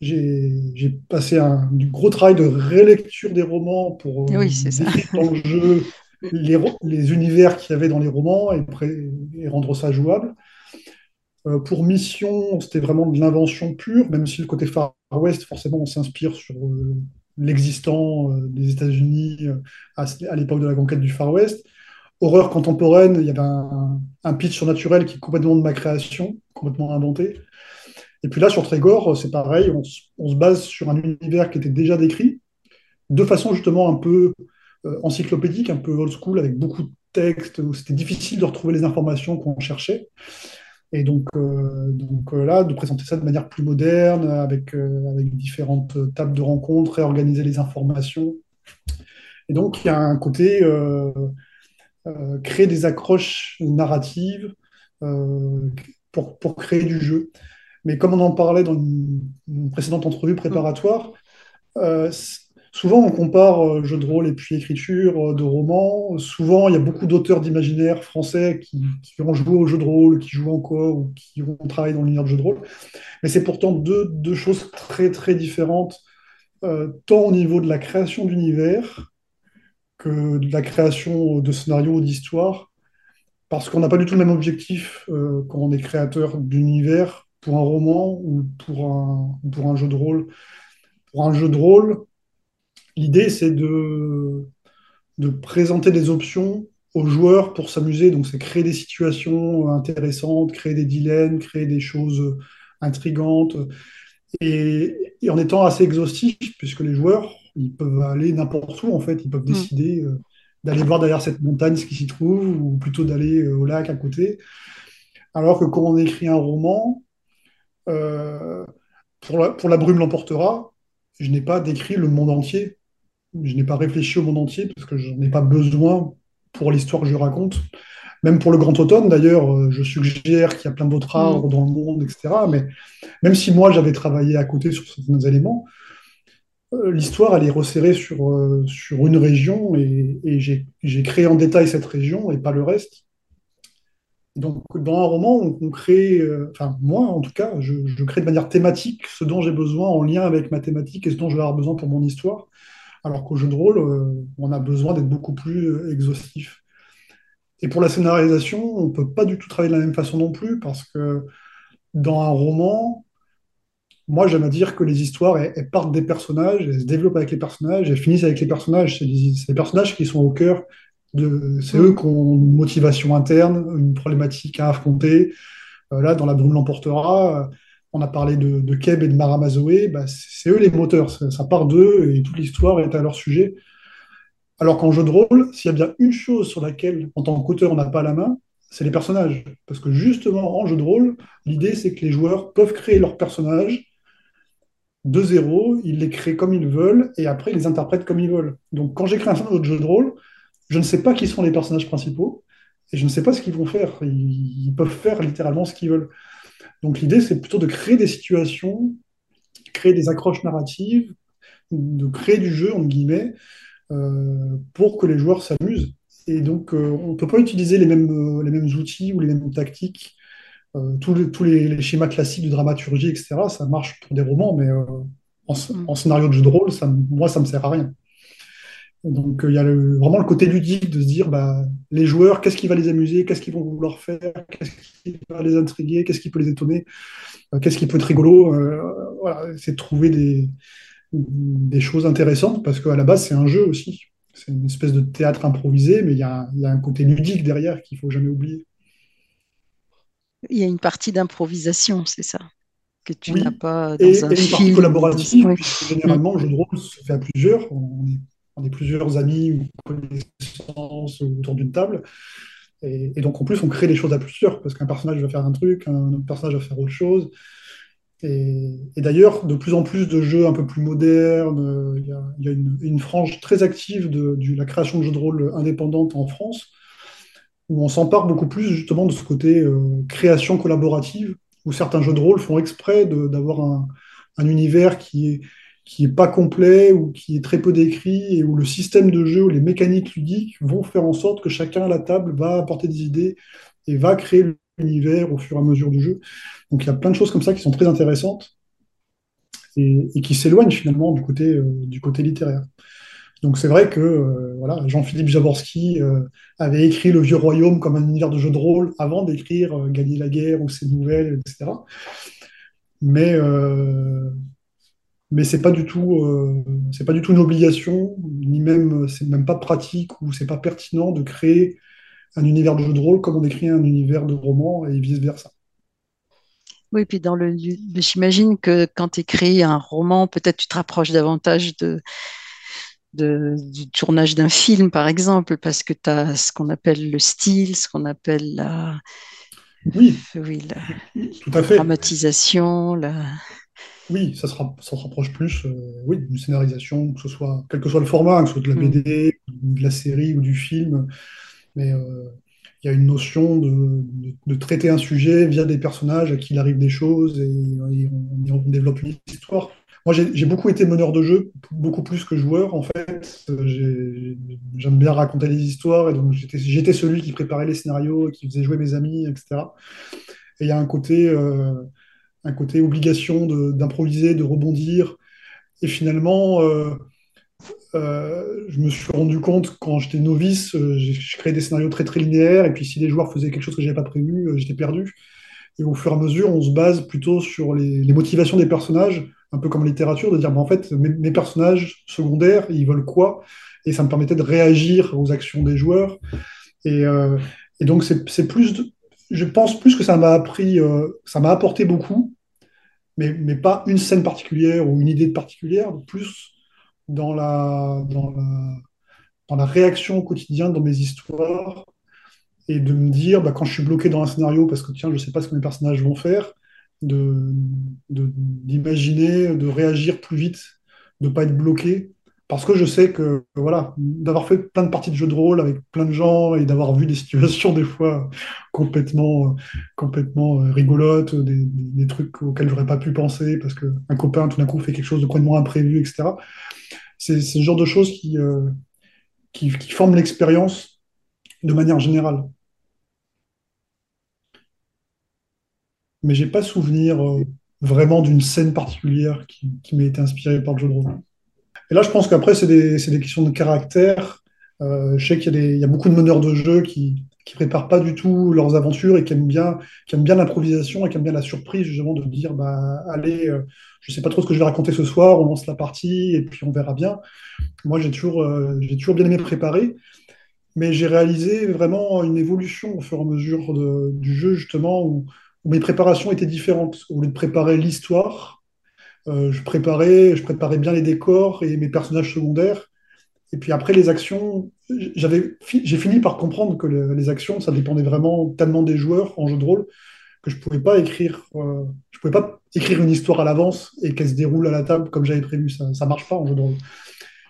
S2: j'ai passé un du gros travail de rélecture des romans pour euh,
S1: Oui, ça.
S2: dans le jeu les, univers qu'il y avait dans les romans et, rendre ça jouable. Euh, pour Mission, c'était vraiment de l'invention pure, même si le côté Far West, forcément, on s'inspire sur euh, l'existant euh, des États-Unis à, à l'époque de la conquête du Far West. Horreur contemporaine, il y avait un, un pitch surnaturel qui est complètement de ma création, complètement inventé. Et puis là, sur Trégor, c'est pareil, on, se base sur un univers qui était déjà décrit, de façon justement un peu euh, encyclopédique, un peu old school, avec beaucoup texte où c'était difficile de retrouver les informations qu'on cherchait. Et donc, euh, donc euh, là, de présenter ça de manière plus moderne, avec, euh, avec différentes tables de rencontres, réorganiser les informations. Et donc, il y a un côté créer des accroches narratives pour, pour créer du jeu. Mais comme on en parlait dans une, précédente entrevue préparatoire, Souvent, on compare euh, jeu de rôle et puis écriture euh, de romans. Souvent, il y a beaucoup d'auteurs d'imaginaire français qui, ont joué au jeu de rôle, qui jouent encore ou qui ont travaillé dans l'univers de jeu de rôle. Mais c'est pourtant deux, deux, choses très, très différentes, euh, tant au niveau de la création d'univers que de la création de scénarios ou d'histoires, parce qu'on n'a pas du tout le même objectif quand on est créateur d'univers pour un roman ou pour un, pour un jeu de rôle. Pour un jeu de rôle, L'idée, c'est de, de présenter des options aux joueurs pour s'amuser. Donc, c'est créer des situations intéressantes, créer des dilemmes, créer des choses intrigantes. Et, en étant assez exhaustif, puisque les joueurs, ils peuvent aller n'importe où, en fait. Ils peuvent mm. décider euh, d'aller voir derrière cette montagne ce qui s'y trouve, ou plutôt d'aller euh, au lac à côté. Alors que quand on écrit un roman, euh, pour, la, pour La brume l'emportera, je n'ai pas décrit le monde entier je n'ai pas réfléchi au monde entier parce que je n'en ai pas besoin pour l'histoire que je raconte. Même pour le Grand Automne, d'ailleurs, euh, je suggère qu'il y a plein d'autres mm. arbres dans le monde, etc. Mais même si moi, j'avais travaillé à côté sur certains éléments, euh, l'histoire, elle est resserrée sur, sur une région et, j'ai créé en détail cette région et pas le reste. Donc, dans un roman, on, crée, enfin, moi en tout cas, je, crée de manière thématique ce dont j'ai besoin en lien avec ma thématique et ce dont je vais avoir besoin pour mon histoire alors qu'au jeu de rôle, euh, on a besoin d'être beaucoup plus euh, exhaustif. Et pour la scénarisation, on ne peut pas du tout travailler de la même façon non plus, parce que dans un roman, moi j'aime à dire que les histoires, elles, partent des personnages, elles se développent avec les personnages, elles finissent avec les personnages. C'est les, personnages qui sont au cœur. C'est eux qui ont une motivation interne, une problématique à affronter. Euh, là, dans La brume l'emportera, on a parlé de, Keb et de Maramazoé, bah, c'est eux les moteurs, ça, part d'eux et toute l'histoire est à leur sujet. Alors qu'en jeu de rôle, s'il y a bien une chose sur laquelle, en tant qu'auteur, on n'a pas la main, c'est les personnages. Parce que justement, en jeu de rôle, l'idée, c'est que les joueurs peuvent créer leurs personnages de zéro, ils les créent comme ils veulent, et après, ils les interprètent comme ils veulent. Donc, quand j'écris un autre jeu de rôle, je ne sais pas qui sont les personnages principaux, et je ne sais pas ce qu'ils vont faire. ils peuvent faire littéralement ce qu'ils veulent. Donc l'idée, c'est plutôt de créer des situations, créer des accroches narratives, de créer du jeu, entre guillemets, euh, pour que les joueurs s'amusent. Et donc, euh, on ne peut pas utiliser les mêmes, euh, les mêmes outils ou les mêmes tactiques, tous, les, tous les, schémas classiques de dramaturgie, etc. Ça marche pour des romans, mais en, mm. en, scénario de jeu de rôle, ça, moi, ça ne me sert à rien. Donc il y a vraiment le côté ludique de se dire bah, les joueurs, qu'est-ce qui va les amuser, qu'est-ce qu'ils vont vouloir faire, qu'est-ce qui va les intriguer, qu'est-ce qui peut les étonner, euh, qu'est-ce qui peut être rigolo. Euh, voilà, c'est de trouver des, des choses intéressantes parce qu'à la base c'est un jeu aussi. C'est une espèce de théâtre improvisé, mais il y a, y a un côté ludique derrière qu'il faut jamais oublier.
S1: Il y a une partie d'improvisation, c'est ça que tu n'as pas
S2: dans et, un et une partie collaborative, généralement le jeu de rôle se fait à plusieurs. On est on est plusieurs amis ou connaissances autour d'une table. Et, donc, en plus, on crée des choses à plusieurs, parce qu'un personnage va faire un truc, un autre personnage va faire autre chose. Et, d'ailleurs, de plus en plus de jeux un peu plus modernes, il y a, une, frange très active de, la création de jeux de rôle indépendante en France, où on s'empare beaucoup plus justement de ce côté euh, création collaborative, où certains jeux de rôle font exprès d'avoir un univers qui est qui est pas complet ou qui est très peu décrit et où le système de jeu ou les mécaniques ludiques vont faire en sorte que chacun à la table va apporter des idées et va créer l'univers au fur et à mesure du jeu. Donc il y a plein de choses comme ça qui sont très intéressantes et, qui s'éloignent finalement du côté, euh, du côté littéraire. Donc c'est vrai que euh, voilà, Jean-Philippe Javorski euh, avait écrit Le Vieux Royaume comme un univers de jeu de rôle avant d'écrire Gagner la guerre ou ses nouvelles, etc. Mais mais c'est pas du tout, euh, c'est pas du tout une obligation, ni même, c'est même pas pratique ou c'est pas pertinent de créer un univers de jeu de rôle comme on écrit un univers de roman et vice versa.
S1: Oui, puis dans le, j'imagine que quand tu écris un roman, peut-être tu te rapproches davantage de, de, du tournage d'un film, par exemple, parce que tu as ce qu'on appelle le style, ce qu'on appelle la,
S2: Oui,
S1: oui, la,
S2: tout
S1: la
S2: à fait.
S1: dramatisation. La...
S2: Oui, ça se, rap- ça se rapproche plus euh, oui, d'une scénarisation, que ce soit, quel que soit le format, que ce soit de la
S1: Mm,
S2: BD, de la série ou du film. Mais euh, il y a une notion de, de- de traiter un sujet via des personnages à qui il arrive des choses et, et on, développe une histoire. Moi, j'ai beaucoup été meneur de jeu, beaucoup plus que joueur, en fait. J'ai- J'aime bien raconter les histoires et donc j'étais j'étais celui qui préparait les scénarios, qui faisait jouer mes amis, etc. Et il y a un côté, euh, un côté obligation d'improviser, de rebondir. Et finalement, euh, euh, je me suis rendu compte quand j'étais novice, euh, je créais des scénarios très très linéaires, et puis si les joueurs faisaient quelque chose que je n'avais pas prévu, j'étais perdu. Et au fur et à mesure, on se base plutôt sur les, motivations des personnages, un peu comme en littérature, de dire, bah, en fait, mes, personnages secondaires, ils veulent quoi? Et ça me permettait de réagir aux actions des joueurs. Et, et donc, c'est plus, je pense plus que ça m'a appris, ça m'a apporté beaucoup, mais, mais pas une scène particulière ou une idée particulière, plus dans la, dans la, réaction au quotidien dans mes histoires et de me dire, bah, quand je suis bloqué dans un scénario parce que tiens, je ne sais pas ce que mes personnages vont faire, de, de- d'imaginer, de réagir plus vite, de ne pas être bloqué. Parce que je sais que, voilà, d'avoir fait plein de parties de jeux de rôle avec plein de gens et d'avoir vu des situations des fois complètement, complètement euh, rigolotes, des, des- trucs auxquels j'aurais pas pu penser parce qu'un copain tout d'un coup fait quelque chose de complètement imprévu, etc. C'est ce genre de choses qui, euh, qui, qui forment l'expérience de manière générale. mais j'ai pas souvenir euh, vraiment d'une scène particulière qui, qui m'a été inspirée par le jeu de rôle. Et là, je pense qu'après, c'est des, questions de caractère. Euh, je sais qu'il y a beaucoup de meneurs de jeu qui qui préparent pas du tout leurs aventures et qui aiment bien, l'improvisation et qui aiment bien la surprise, justement, de dire, bah, allez, euh, je sais pas trop ce que je vais raconter ce soir, on lance la partie et puis on verra bien. Moi, j'ai toujours, euh, bien aimé préparer, mais j'ai réalisé vraiment une évolution au fur et à mesure du jeu, justement, où mes préparations étaient différentes. Au lieu de préparer l'histoire, euh, je préparais, je préparais bien les décors et mes personnages secondaires. Et puis après, les actions, j'avais, j'ai fini par comprendre que le- les actions, ça dépendait vraiment tellement des joueurs en jeu de rôle que je pouvais pas écrire, euh, je pouvais pas écrire une histoire à l'avance et qu'elle se déroule à la table comme j'avais prévu. Ça, ça marche pas en jeu de rôle.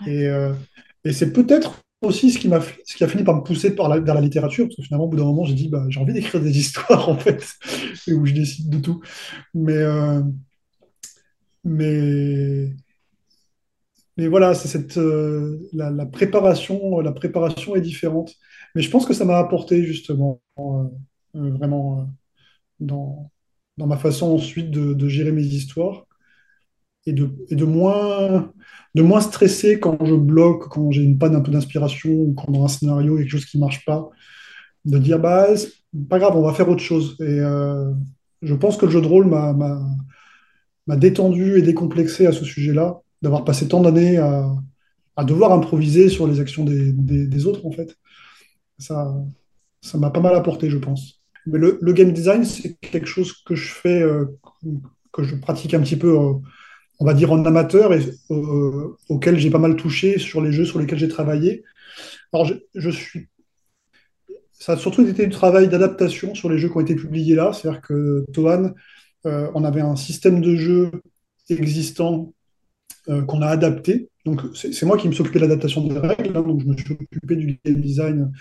S2: Et, euh, et c'est peut-être aussi ce qui m'a, ce qui a fini par me pousser par la- vers la littérature, parce que finalement, au bout d'un moment, j'ai dit, bah, j'ai envie d'écrire des histoires, en fait, et où je décide de tout. Mais, euh, mais, mais voilà, c'est cette, euh, la, préparation, la préparation est différente. Mais je pense que ça m'a apporté, justement, euh, euh, vraiment, dans, dans ma façon ensuite de, gérer mes histoires et de, et de moins, de moins stresser quand je bloque, quand j'ai une panne un peu d'inspiration ou quand dans un scénario quelque chose qui marche pas, de dire bah pas grave, on va faire autre chose. Et je pense que le jeu de rôle m'a m'a- détendu et décomplexé à ce sujet-là, d'avoir passé tant d'années à, à devoir improviser sur les actions des, des- autres en fait. Ça, ça m'a pas mal apporté, je pense. Mais le, le game design, c'est quelque chose que je fais, euh, que je pratique un petit peu. euh, on va dire en amateur et euh, auquel j'ai pas mal touché sur les jeux sur lesquels j'ai travaillé. Alors, je, je suis, ça a surtout été du travail d'adaptation sur les jeux qui ont été publiés là. C'est-à-dire que Toan, euh, on avait un système de jeu existant euh, qu'on a adapté. Donc, c'est moi qui me suis occupé de l'adaptation des règles. hein, donc, je me suis occupé du game design.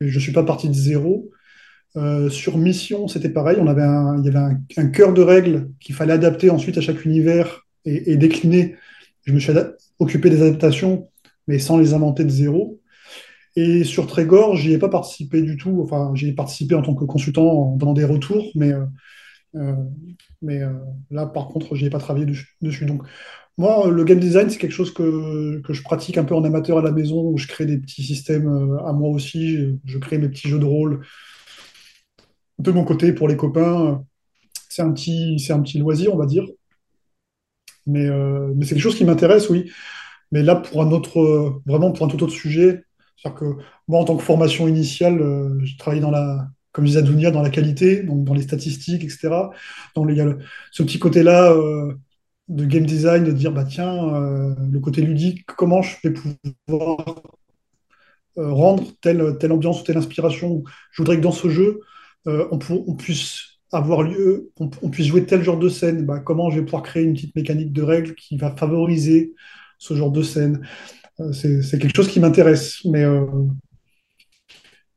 S2: Je ne suis pas parti de zéro. Euh, sur Mission, c'était pareil. On avait un, il y avait un, cœur de règles qu'il fallait adapter ensuite à chaque univers et, décliner. Je me suis occupé des adaptations, mais sans les inventer de zéro. Et sur Trégor, j'y ai pas participé du tout. Enfin, j'y ai participé en tant que consultant en donnant des retours, mais, mais euh, là, par contre, j'y ai pas travaillé dessus. dessus. Donc, moi, le game design, c'est quelque chose que, que je pratique un peu en amateur à la maison, où je crée des petits systèmes euh, à moi aussi. Je, je crée mes petits jeux de rôle de mon côté pour les copains. C'est un petit, c'est un petit loisir, on va dire. Mais, euh, mais c'est quelque chose qui m'intéresse, oui. Mais là, pour un autre, euh, vraiment pour un tout autre sujet, c'est-à-dire que moi, en tant que formation initiale, euh, je travaille dans la, comme disait Dounia, dans la qualité, donc dans les statistiques, etc. Donc, il y a ce petit côté-là, euh, de game design, de dire, bah tiens, euh, le côté ludique, comment je vais pouvoir euh, rendre telle, telle ambiance ou telle inspiration? Je voudrais que dans ce jeu, on, puisse avoir lieu, on, on, puisse jouer tel genre de scène. Bah, comment je vais pouvoir créer une petite mécanique de règles qui va favoriser ce genre de scène? C'est quelque chose qui m'intéresse, mais,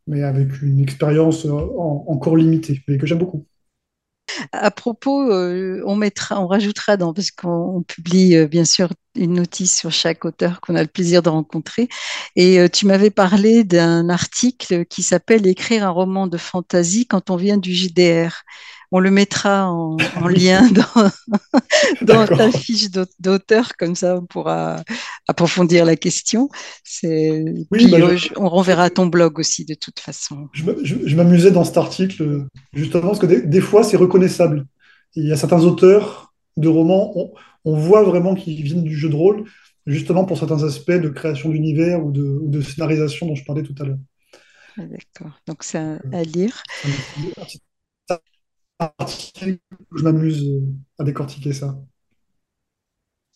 S2: mais avec une expérience encore limitée, mais que j'aime beaucoup.
S1: À propos, euh, on mettra, on rajoutera dans, parce qu'on publie euh, bien sûr une notice sur chaque auteur qu'on a le plaisir de rencontrer. Et euh, tu m'avais parlé d'un article qui s'appelle Écrire un roman de fantasy quand on vient du JDR. On le mettra en, en lien dans, dans ta fiche d'auteur, comme ça on pourra approfondir la question. Oui, bah, je... on renverra ton blog aussi de toute façon.
S2: Je m'amusais dans cet article justement parce que des, des fois c'est reconnaissable. Il y a certains auteurs de romans, on, on voit vraiment qu'ils viennent du jeu de rôle, justement pour certains aspects de création d'univers ou de, ou de scénarisation dont je parlais tout à l'heure.
S1: D'accord, donc c'est à, à lire
S2: je m'amuse à décortiquer ça.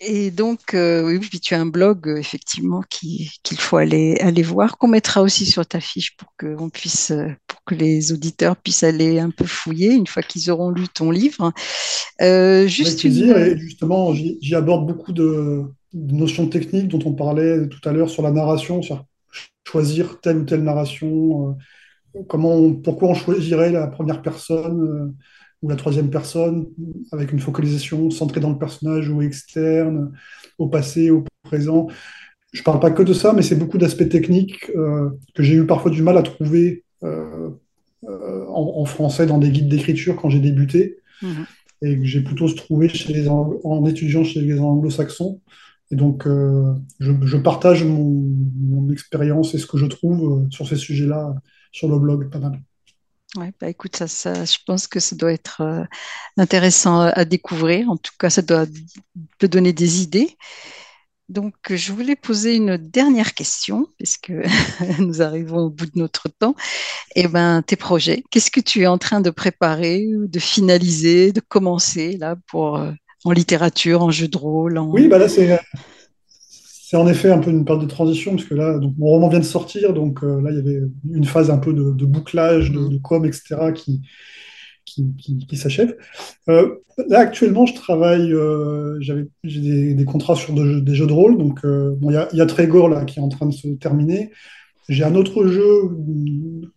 S1: Et donc, euh, oui, puis tu as un blog, euh, effectivement, qu'il faut aller, aller voir, qu'on mettra aussi sur ta fiche pour que, on puisse, euh, pour que les auditeurs puissent aller un peu fouiller une fois qu'ils auront lu ton livre.
S2: Euh, juste Avec plaisir, une... et justement, j'y aborde beaucoup de, de, notions techniques dont on parlait tout à l'heure sur la narration, sur choisir telle ou telle narration, comment pourquoi on choisirait la première personne ou la troisième personne avec une focalisation centrée dans le personnage ou externe, au passé, au présent. Je ne parle pas que de ça, mais c'est beaucoup d'aspects techniques euh, que j'ai eu parfois du mal à trouver euh, en, en, français dans des guides d'écriture quand j'ai débuté. Mmh. Et que j'ai plutôt se trouver chez les, en étudiant chez les anglo-saxons. Et donc, euh, je, je, partage mon, mon expérience et ce que je trouve sur ces sujets-là sur le blog, pas mal.
S1: Ouais, bah écoute, ça, ça, je pense que ça doit être euh, intéressant à découvrir. En tout cas, ça doit te donner des idées. Donc, je voulais poser une dernière question, puisque nous arrivons au bout de notre temps. Eh ben, tes projets, qu'est-ce que tu es en train de préparer, de finaliser, de commencer là pour euh, en littérature, en jeu de rôle en...
S2: Oui, bah là, c'est c'est en effet un peu une période de transition, parce que là, donc, mon roman vient de sortir, donc euh, là, il y avait une phase un peu de, de bouclage, de, de, com, etc., qui, qui, qui, qui s'achève. Euh, là, actuellement, je travaille, euh, j'ai des, des, contrats sur de, des jeux de rôle, donc il bon, y, y, a Trégor, là, qui est en train de se terminer. J'ai un autre jeu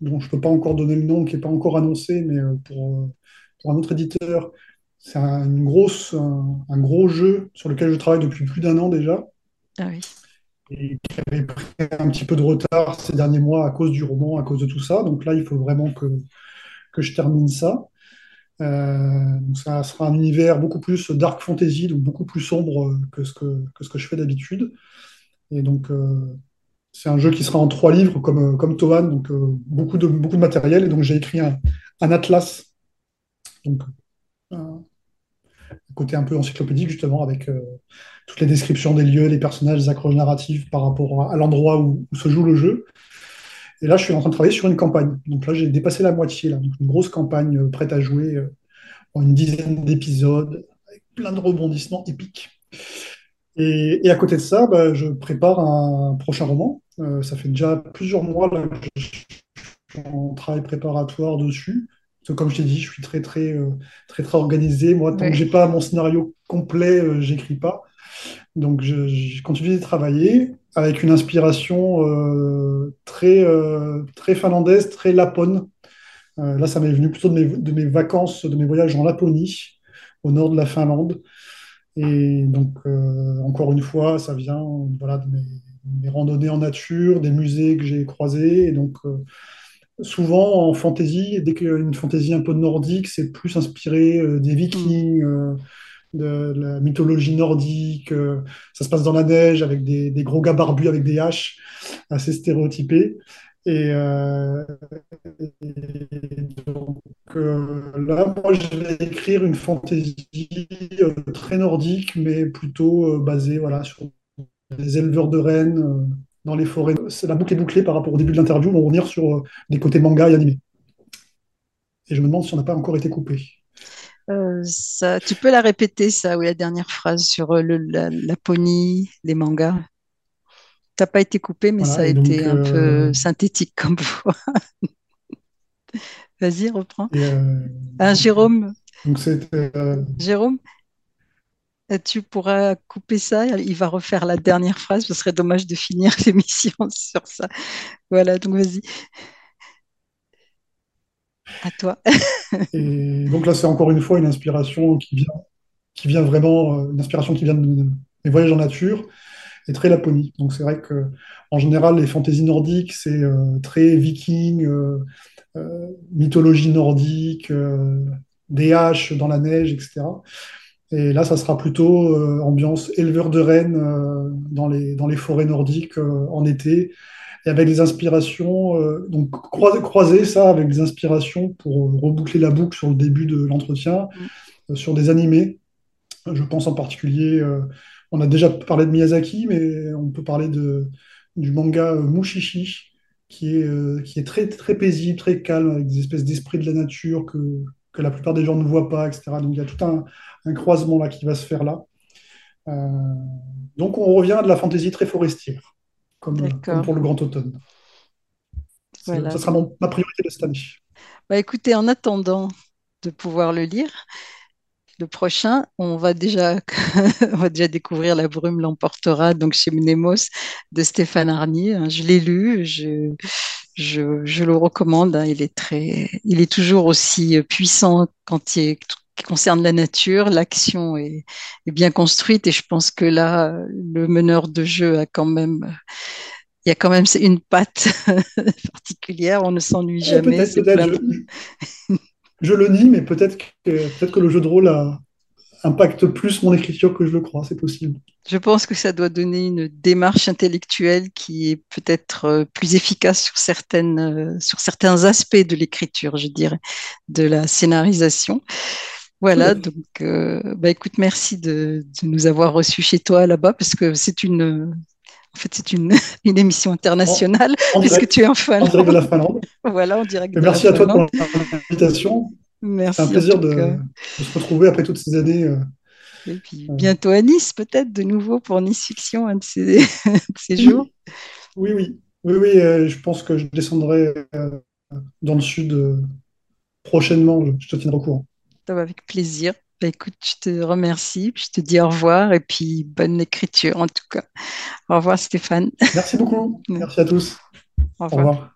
S2: dont je ne peux pas encore donner le nom, qui n'est pas encore annoncé, mais pour, pour un autre éditeur, c'est un gros jeu sur lequel je travaille depuis plus d'un an déjà.
S1: Ah.
S2: Et qui avait pris un petit peu de retard ces derniers mois à cause du roman, à cause de tout ça. Donc là, il faut vraiment que, que je termine ça. Euh, donc ça sera un univers beaucoup plus dark fantasy, donc beaucoup plus sombre que ce que, que, ce que je fais d'habitude. Et donc, euh, c'est un jeu qui sera en trois livres, comme, comme Tovan, donc euh, beaucoup, de, beaucoup de matériel. Et donc, j'ai écrit un, un, atlas, donc côté un peu encyclopédique, justement, avec euh, toutes les descriptions des lieux, les personnages, les accroches narratives par rapport à, l'endroit où, se joue le jeu. Et là, je suis en train de travailler sur une campagne. Donc là, j'ai dépassé la moitié, là. Donc, une grosse campagne euh, prête à jouer euh, en une dizaine d'épisodes, avec plein de rebondissements épiques. Et, à côté de ça, bah, je prépare un prochain roman. Ça fait déjà plusieurs mois que je suis en travail préparatoire dessus. Parce que, comme je t'ai dit, je suis très, très, euh, très, très organisé. Moi, tant ouais. que j'ai pas mon scénario complet, euh, j'écris pas. Donc, je, je, continue de travailler avec une inspiration euh, très, euh, très finlandaise, très lapone. Euh, là, ça m'est venu plutôt de mes, de mes, vacances, de mes voyages en Laponie, au nord de la Finlande. Et donc, encore une fois, ça vient voilà, de mes, mes, randonnées en nature, des musées que j'ai croisés. Et donc, souvent en fantasy, dès qu'il y a une fantasy un peu nordique, c'est plus inspiré des vikings. Mmh de la mythologie nordique. Euh, ça se passe dans la neige avec des, des, gros gars barbus avec des haches, assez stéréotypés. Et, euh, et donc euh, là, moi, je vais écrire une fantaisie euh, très nordique, mais plutôt euh, basée voilà, sur des éleveurs de rennes euh, dans les forêts. La boucle est bouclée par rapport au début de l'interview. On va revenir sur des côtés manga et animé. Et je me demande si on n'a pas encore été coupé.
S1: Euh, ça, tu peux la répéter, ça, oui, la dernière phrase sur euh, le, la, Laponie, les mangas. T'as pas été coupé, mais ça a
S2: donc,
S1: été un
S2: euh,
S1: peu synthétique comme voix. Vas-y, reprends.
S2: euh,
S1: Ah, Jérôme,
S2: donc euh,
S1: Jérôme, euh, tu pourras couper ça. Il va refaire la dernière phrase. Ce serait dommage de finir l'émission sur ça. Voilà, donc vas-y, à toi.
S2: et donc là c'est encore une fois une inspiration qui vient qui vient vraiment euh, une inspiration qui vient de, mes voyages en nature et très Laponie. Donc c'est vrai que en général les fantaisies nordiques c'est euh, très viking, euh, mythologie nordique, des haches dans la neige, etc. Et là, ça sera plutôt euh, ambiance éleveur de rennes euh, dans les, dans les forêts nordiques euh, en été, et avec des inspirations, donc croiser, croiser ça avec des inspirations pour reboucler la boucle sur le début de l'entretien, euh, sur des animés. Je pense en particulier, on a déjà parlé de Miyazaki, mais on peut parler de, du manga Mushishi, qui est, qui est très, très paisible, très calme, avec des espèces d'esprits de la nature que, que la plupart des gens ne voient pas, etc. Donc il y a tout un, un croisement là qui va se faire là. Euh, donc on revient à de la fantaisie très forestière, comme, pour le Grand Automne.
S1: Voilà.
S2: Ça sera mon- ma priorité de cette année.
S1: bah, écoutez, en attendant de pouvoir le lire, le prochain, on va déjà, on va déjà découvrir La brume l'emportera, donc chez Mnemos de Stéphane Arnier. hein. Je l'ai lu, je, je, je le recommande. hein. Il est très, il est toujours aussi puissant quand il est, qui concerne la nature. L'action est, est bien construite et je pense que là, le meneur de jeu a quand même, il y a quand même une patte particulière. On ne s'ennuie
S2: Eh,
S1: jamais.
S2: peut-être, peut-être, je, le nie, mais peut-être que, peut-être que le jeu de rôle a, impacte plus mon écriture que je le crois, c'est possible.
S1: Je pense que ça doit donner une démarche intellectuelle qui est peut-être euh, plus efficace sur certaines, euh, sur certains aspects de l'écriture, je dirais, de la scénarisation. Voilà, donc, euh, bah, écoute, merci de, de nous avoir reçus chez toi là-bas, parce que c'est une, en fait, c'est une, une émission internationale,
S2: en
S1: puisque
S2: direct,
S1: tu es en
S2: en direct de
S1: Finlande.
S2: la Finlande.
S1: Voilà, en direct
S2: Et
S1: de la
S2: merci à toi
S1: Finlande.
S2: pour l'invitation. C'est un
S1: Merci
S2: plaisir de, se retrouver après toutes ces années. euh,
S1: Et puis
S2: euh,
S1: bientôt à Nice, peut-être de nouveau pour Nice Fiction, un de ces, jours.
S2: Oui, oui, oui. Oui, oui, euh, je pense que je descendrai euh, dans le sud euh, prochainement. Je, je te tiendrai au courant.
S1: Avec plaisir. Bah, écoute, je te remercie, puis je te dis au revoir et puis bonne écriture en tout cas. Au revoir Stéphane.
S2: Merci beaucoup. Merci à tous.
S1: Au
S2: Au
S1: revoir.
S2: revoir.